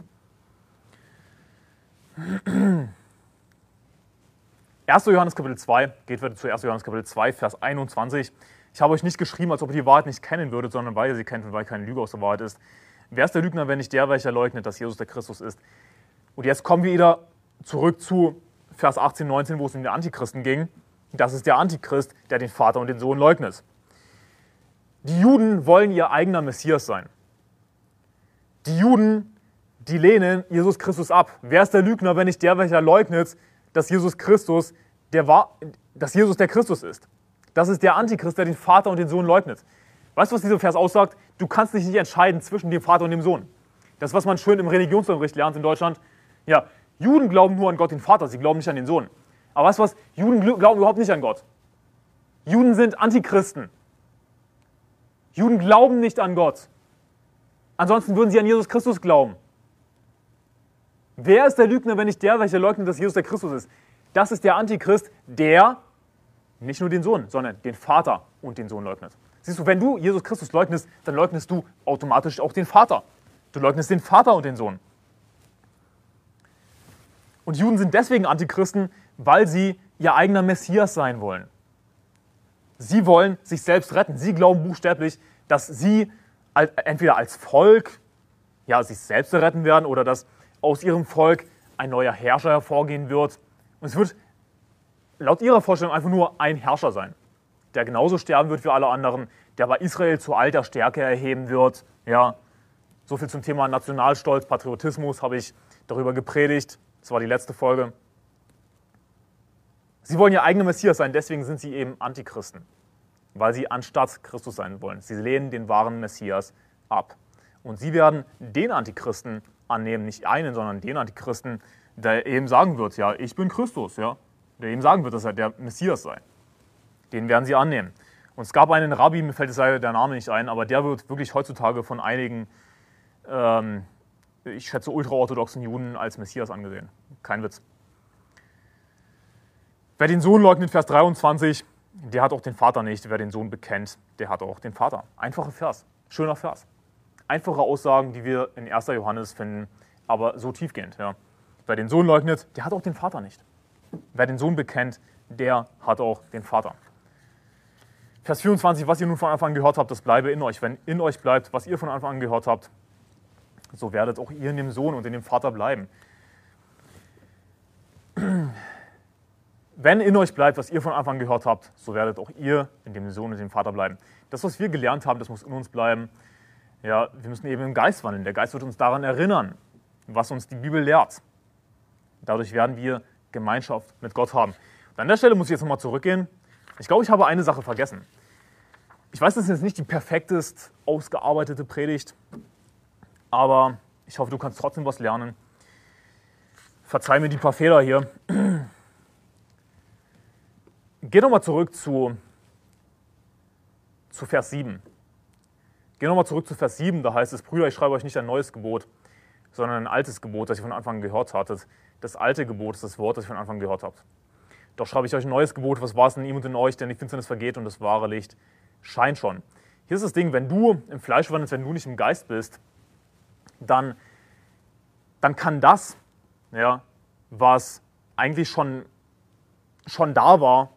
1. Johannes Kapitel 2, geht weiter zu 1. Johannes Kapitel 2, Vers 21. Ich habe euch nicht geschrieben, als ob ihr die Wahrheit nicht kennen würdet, sondern weil ihr sie kennt und weil keine Lüge aus der Wahrheit ist. Wer ist der Lügner, wenn nicht der, welcher leugnet, dass Jesus der Christus ist? Und jetzt kommen wir wieder zurück zu Vers 18, 19, wo es um den Antichristen ging. Das ist der Antichrist, der den Vater und den Sohn leugnet. Die Juden wollen ihr eigener Messias sein. Die Juden, die lehnen Jesus Christus ab. Wer ist der Lügner, wenn nicht der, welcher leugnet, dass Jesus Christus der war, dass Jesus der Christus ist? Das ist der Antichrist, der den Vater und den Sohn leugnet. Weißt du, was dieser Vers aussagt? Du kannst dich nicht entscheiden zwischen dem Vater und dem Sohn. Das, was man schön im Religionsunterricht lernt in Deutschland. Ja, Juden glauben nur an Gott den Vater, sie glauben nicht an den Sohn. Aber weißt du was? Juden glauben überhaupt nicht an Gott. Juden sind Antichristen. Juden glauben nicht an Gott. Ansonsten würden sie an Jesus Christus glauben. Wer ist der Lügner, wenn nicht der, welcher leugnet, dass Jesus der Christus ist? Das ist der Antichrist, der nicht nur den Sohn, sondern den Vater und den Sohn leugnet. Siehst du, wenn du Jesus Christus leugnest, dann leugnest du automatisch auch den Vater. Du leugnest den Vater und den Sohn. Und Juden sind deswegen Antichristen, weil sie ihr eigener Messias sein wollen. Sie wollen sich selbst retten. Sie glauben buchstäblich, dass sie entweder als Volk ja, sich selbst retten werden oder dass aus ihrem Volk ein neuer Herrscher hervorgehen wird. Und es wird laut ihrer Vorstellung einfach nur ein Herrscher sein, der genauso sterben wird wie alle anderen, der bei Israel zu alter Stärke erheben wird. Ja, so viel zum Thema Nationalstolz, Patriotismus habe ich darüber gepredigt. Das war die letzte Folge. Sie wollen ihr eigener Messias sein, deswegen sind sie eben Antichristen, weil sie anstatt Christus sein wollen. Sie lehnen den wahren Messias ab. Und sie werden den Antichristen annehmen, nicht einen, sondern den Antichristen, der eben sagen wird, ja, ich bin Christus, ja, der eben sagen wird, dass er der Messias sei. Den werden sie annehmen. Und es gab einen Rabbi, mir fällt leider der Name nicht ein, aber der wird wirklich heutzutage von einigen, ähm, ich schätze, ultraorthodoxen Juden als Messias angesehen. Kein Witz. Wer den Sohn leugnet, Vers 23, der hat auch den Vater nicht. Wer den Sohn bekennt, der hat auch den Vater. Einfacher Vers, schöner Vers. Einfache Aussagen, die wir in 1. Johannes finden, aber so tiefgehend. Ja. Wer den Sohn leugnet, der hat auch den Vater nicht. Wer den Sohn bekennt, der hat auch den Vater. Vers 24, was ihr nun von Anfang an gehört habt, das bleibe in euch. Wenn in euch bleibt, was ihr von Anfang an gehört habt, so werdet auch ihr in dem Sohn und in dem Vater bleiben. Wenn in euch bleibt, was ihr von Anfang an gehört habt, so werdet auch ihr in dem Sohn und dem Vater bleiben. Das, was wir gelernt haben, das muss in uns bleiben. Ja, wir müssen eben im Geist wandeln. Der Geist wird uns daran erinnern, was uns die Bibel lehrt. Dadurch werden wir Gemeinschaft mit Gott haben. Und an der Stelle muss ich jetzt nochmal zurückgehen. Ich glaube, ich habe eine Sache vergessen. Ich weiß, das ist jetzt nicht die perfektest ausgearbeitete Predigt, aber ich hoffe, du kannst trotzdem was lernen. Verzeih mir die paar Fehler hier. Geh nochmal zurück zu, zu Vers 7. Geh nochmal zurück zu Vers 7, da heißt es, Brüder, ich schreibe euch nicht ein neues Gebot, sondern ein altes Gebot, das ihr von Anfang an gehört hattet. Das alte Gebot ist das Wort, das ihr von Anfang an gehört habt. Doch schreibe ich euch ein neues Gebot, was war es in ihm und in euch, denn die Finsternis vergeht und das wahre Licht scheint schon. Hier ist das Ding, wenn du im Fleisch wandelst, wenn du nicht im Geist bist, dann, dann kann das, ja, was eigentlich schon, schon da war,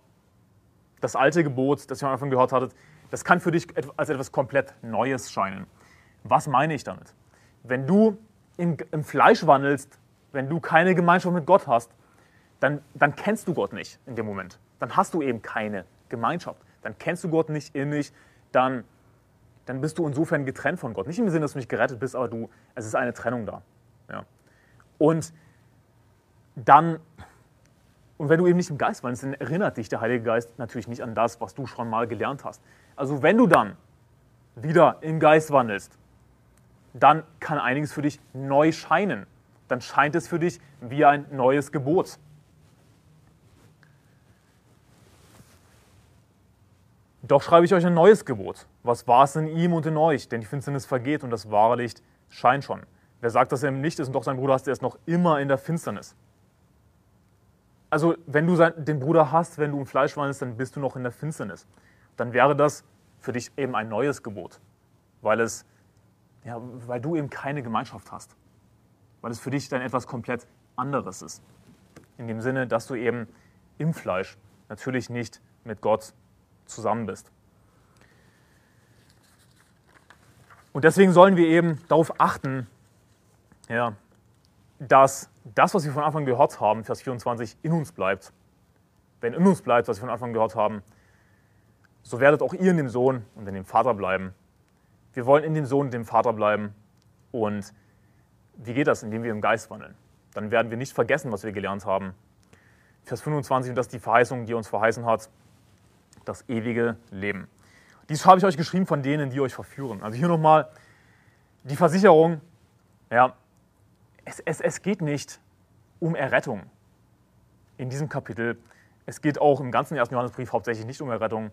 das alte Gebot, das ihr am Anfang gehört hattet, das kann für dich als etwas komplett Neues scheinen. Was meine ich damit? Wenn du im, im Fleisch wandelst, wenn du keine Gemeinschaft mit Gott hast, dann, dann kennst du Gott nicht in dem Moment. Dann hast du eben keine Gemeinschaft. Dann kennst du Gott nicht innig, dann, dann bist du insofern getrennt von Gott. Nicht im Sinne, dass du nicht gerettet bist, aber du, es ist eine Trennung da. Ja. Und dann und wenn du eben nicht im Geist wandelst, dann erinnert dich der Heilige Geist natürlich nicht an das, was du schon mal gelernt hast. Also wenn du dann wieder im Geist wandelst, dann kann einiges für dich neu scheinen. Dann scheint es für dich wie ein neues Gebot. Doch schreibe ich euch ein neues Gebot. Was war es in ihm und in euch? Denn die Finsternis vergeht und das wahre Licht scheint schon. Wer sagt, dass er im Licht ist und doch sein Bruder hast, der ist noch immer in der Finsternis. Also, wenn du den Bruder hast, wenn du im Fleisch wandelst, dann bist du noch in der Finsternis. Dann wäre das für dich eben ein neues Gebot, weil, es, ja, weil du eben keine Gemeinschaft hast. Weil es für dich dann etwas komplett anderes ist. In dem Sinne, dass du eben im Fleisch natürlich nicht mit Gott zusammen bist. Und deswegen sollen wir eben darauf achten, ja, dass das, was wir von Anfang gehört haben, Vers 24, in uns bleibt. Wenn in uns bleibt, was wir von Anfang gehört haben, so werdet auch ihr in dem Sohn und in dem Vater bleiben. Wir wollen in dem Sohn und dem Vater bleiben. Und Wie geht das? Indem wir im Geist wandeln. Dann werden wir nicht vergessen, was wir gelernt haben. Vers 25, und das ist die Verheißung, die uns verheißen hat, das ewige Leben. Dies habe ich euch geschrieben von denen, die euch verführen. Also hier nochmal die Versicherung, ja, es, es, es geht nicht um Errettung in diesem Kapitel. Es geht auch im ganzen ersten Johannesbrief hauptsächlich nicht um Errettung.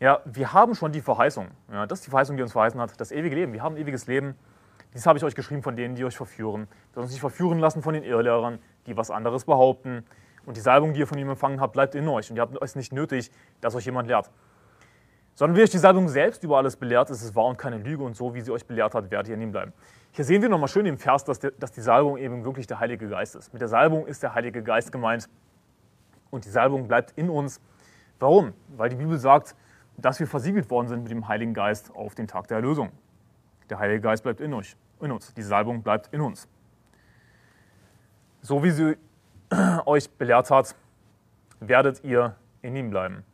Ja, wir haben schon die Verheißung. Ja, das ist die Verheißung, die uns verheißen hat, das ewige Leben. Wir haben ewiges Leben. Dies habe ich euch geschrieben von denen, die euch verführen. Wir sollen uns nicht verführen lassen von den Irrlehrern, die was anderes behaupten. Und die Salbung, die ihr von ihm empfangen habt, bleibt in euch. Und ihr habt es nicht nötig, dass euch jemand lehrt. Sondern wie euch die Salbung selbst über alles belehrt, ist es wahr und keine Lüge. Und so, wie sie euch belehrt hat, werdet ihr in ihm bleiben. Hier sehen wir nochmal schön im Vers, dass, der, dass die Salbung eben wirklich der Heilige Geist ist. Mit der Salbung ist der Heilige Geist gemeint. Und die Salbung bleibt in uns. Warum? Weil die Bibel sagt, dass wir versiegelt worden sind mit dem Heiligen Geist auf den Tag der Erlösung. Der Heilige Geist bleibt in, euch, in uns. Die Salbung bleibt in uns. So wie sie euch belehrt hat, werdet ihr in ihm bleiben.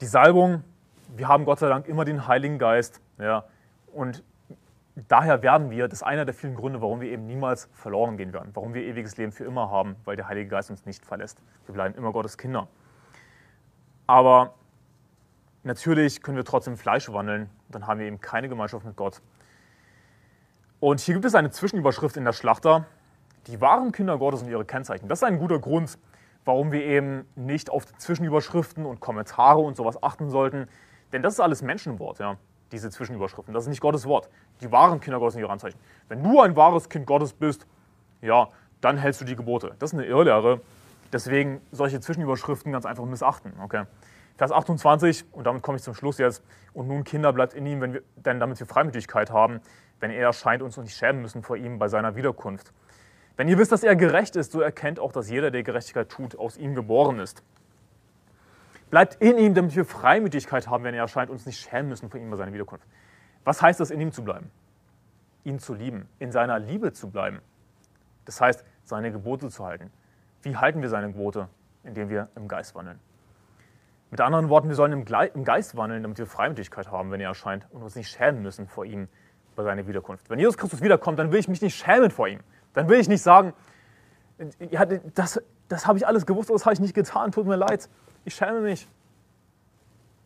Die Salbung, wir haben Gott sei Dank immer den Heiligen Geist. Ja, und daher werden wir, das ist einer der vielen Gründe, warum wir eben niemals verloren gehen werden, warum wir ewiges Leben für immer haben, weil der Heilige Geist uns nicht verlässt. Wir bleiben immer Gottes Kinder. Aber natürlich können wir trotzdem Fleisch wandeln, dann haben wir eben keine Gemeinschaft mit Gott. Und hier gibt es eine Zwischenüberschrift in der Schlachter, die wahren Kinder Gottes und ihre Kennzeichen. Das ist ein guter Grund, warum wir eben nicht auf Zwischenüberschriften und Kommentare und sowas achten sollten. Denn das ist alles Menschenwort, ja, diese Zwischenüberschriften. Das ist nicht Gottes Wort. Die wahren Kinder Gottes und ihre Anzeichen. Wenn du ein wahres Kind Gottes bist, ja, dann hältst du die Gebote. Das ist eine Irrlehre. Deswegen solche Zwischenüberschriften ganz einfach missachten. Okay? Vers 28, und damit komme ich zum Schluss jetzt. Und nun, Kinder, bleibt in ihm, wenn wir, denn damit wir Freimütigkeit haben, wenn er erscheint, uns nicht schämen müssen vor ihm bei seiner Wiederkunft. Wenn ihr wisst, dass er gerecht ist, so erkennt auch, dass jeder, der Gerechtigkeit tut, aus ihm geboren ist. Bleibt in ihm, damit wir Freimütigkeit haben, wenn er erscheint, uns nicht schämen müssen vor ihm bei seiner Wiederkunft. Was heißt das, in ihm zu bleiben? Ihn zu lieben, in seiner Liebe zu bleiben. Das heißt, seine Gebote zu halten. Wie halten wir seine Gebote? Indem wir im Geist wandeln. Mit anderen Worten, wir sollen im Geist wandeln, damit wir Freimütigkeit haben, wenn er erscheint und uns nicht schämen müssen vor ihm bei seiner Wiederkunft. Wenn Jesus Christus wiederkommt, dann will ich mich nicht schämen vor ihm. Dann will ich nicht sagen, ja, das, das habe ich alles gewusst, das habe ich nicht getan, tut mir leid, ich schäme mich.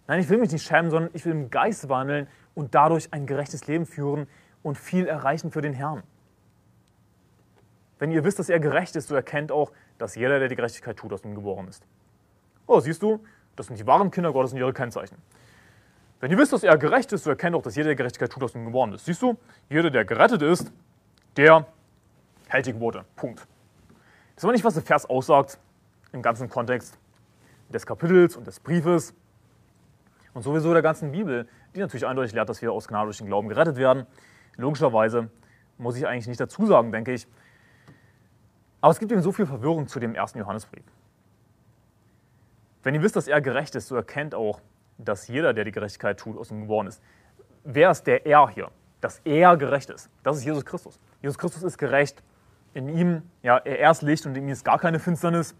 Nein, ich will mich nicht schämen, sondern ich will im Geist wandeln und dadurch ein gerechtes Leben führen und viel erreichen für den Herrn. Wenn ihr wisst, dass er gerecht ist, so erkennt auch, dass jeder, der die Gerechtigkeit tut, aus ihm geboren ist. Oh, siehst du, das sind die wahren Kinder Gottes und ihre Kennzeichen. Wenn ihr wisst, dass er gerecht ist, so erkennt auch, dass jeder, der Gerechtigkeit tut, aus ihm geboren ist. Siehst du, jeder, der gerettet ist, der hält die Gebote. Punkt. Das ist aber nicht, was der Vers aussagt im ganzen Kontext des Kapitels und des Briefes und sowieso der ganzen Bibel, die natürlich eindeutig lehrt, dass wir aus Gnade durch den Glauben gerettet werden. Logischerweise muss ich eigentlich nicht dazu sagen, denke ich. Aber es gibt eben so viel Verwirrung zu dem ersten Johannesbrief. Wenn ihr wisst, dass er gerecht ist, so erkennt auch, dass jeder, der die Gerechtigkeit tut, aus ihm geboren ist. Wer ist der Er hier? Dass er gerecht ist. Das ist Jesus Christus. Jesus Christus ist gerecht. In ihm, ja, er ist Licht und in ihm ist gar keine Finsternis.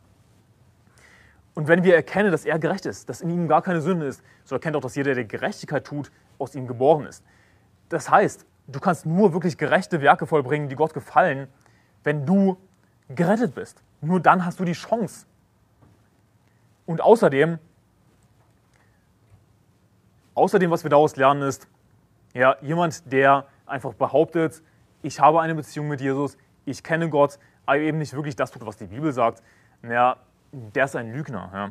Und wenn wir erkennen, dass er gerecht ist, dass in ihm gar keine Sünde ist, so erkennt auch, dass jeder, der Gerechtigkeit tut, aus ihm geboren ist. Das heißt, du kannst nur wirklich gerechte Werke vollbringen, die Gott gefallen, wenn du gerettet bist. Nur dann hast du die Chance. Und außerdem, außerdem, was wir daraus lernen, ist, ja, jemand, der einfach behauptet, ich habe eine Beziehung mit Jesus, ich kenne Gott, aber eben nicht wirklich das tut, was die Bibel sagt, naja, der ist ein Lügner. Ja.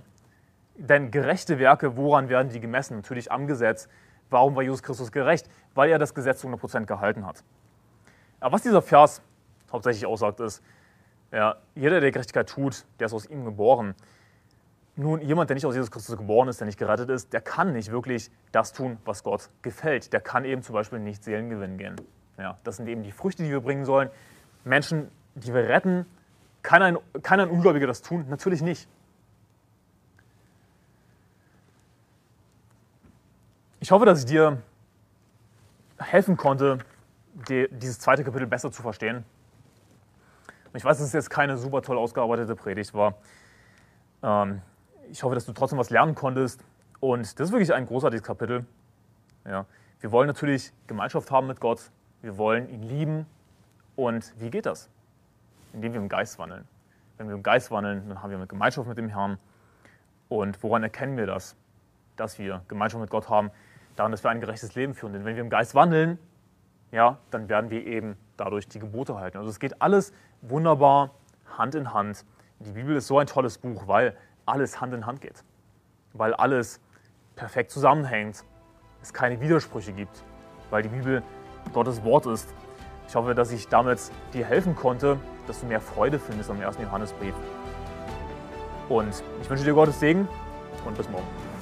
Denn gerechte Werke, woran werden die gemessen? Natürlich am Gesetz. Warum war Jesus Christus gerecht? Weil er das Gesetz zu 100% gehalten hat. Aber was dieser Vers hauptsächlich aussagt, ist, ja, jeder, der Gerechtigkeit tut, der ist aus ihm geboren. Nun, jemand, der nicht aus Jesus Christus geboren ist, der nicht gerettet ist, der kann nicht wirklich das tun, was Gott gefällt. Der kann eben zum Beispiel nicht Seelengewinn gehen. Ja, das sind eben die Früchte, die wir bringen sollen. Menschen, die wir retten, kann ein, kann ein Ungläubiger das tun? Natürlich nicht. Ich hoffe, dass ich dir helfen konnte, die, dieses zweite Kapitel besser zu verstehen. Ich weiß, dass es jetzt keine super toll ausgearbeitete Predigt war. Ähm, ich hoffe, dass du trotzdem was lernen konntest. Und das ist wirklich ein großartiges Kapitel. Ja. Wir wollen natürlich Gemeinschaft haben mit Gott. Wir wollen ihn lieben. Und wie geht das? Indem wir im Geist wandeln. Wenn wir im Geist wandeln, dann haben wir eine Gemeinschaft mit dem Herrn. Und woran erkennen wir das? Dass wir Gemeinschaft mit Gott haben? Daran, dass wir ein gerechtes Leben führen. Denn wenn wir im Geist wandeln, ja, dann werden wir eben dadurch die Gebote halten. Also es geht alles wunderbar Hand in Hand. Die Bibel ist so ein tolles Buch, weil alles Hand in Hand geht. Weil alles perfekt zusammenhängt, es keine Widersprüche gibt, weil die Bibel Gottes Wort ist. Ich hoffe, dass ich damit dir helfen konnte, dass du mehr Freude findest am ersten Johannesbrief. Und ich wünsche dir Gottes Segen und bis morgen.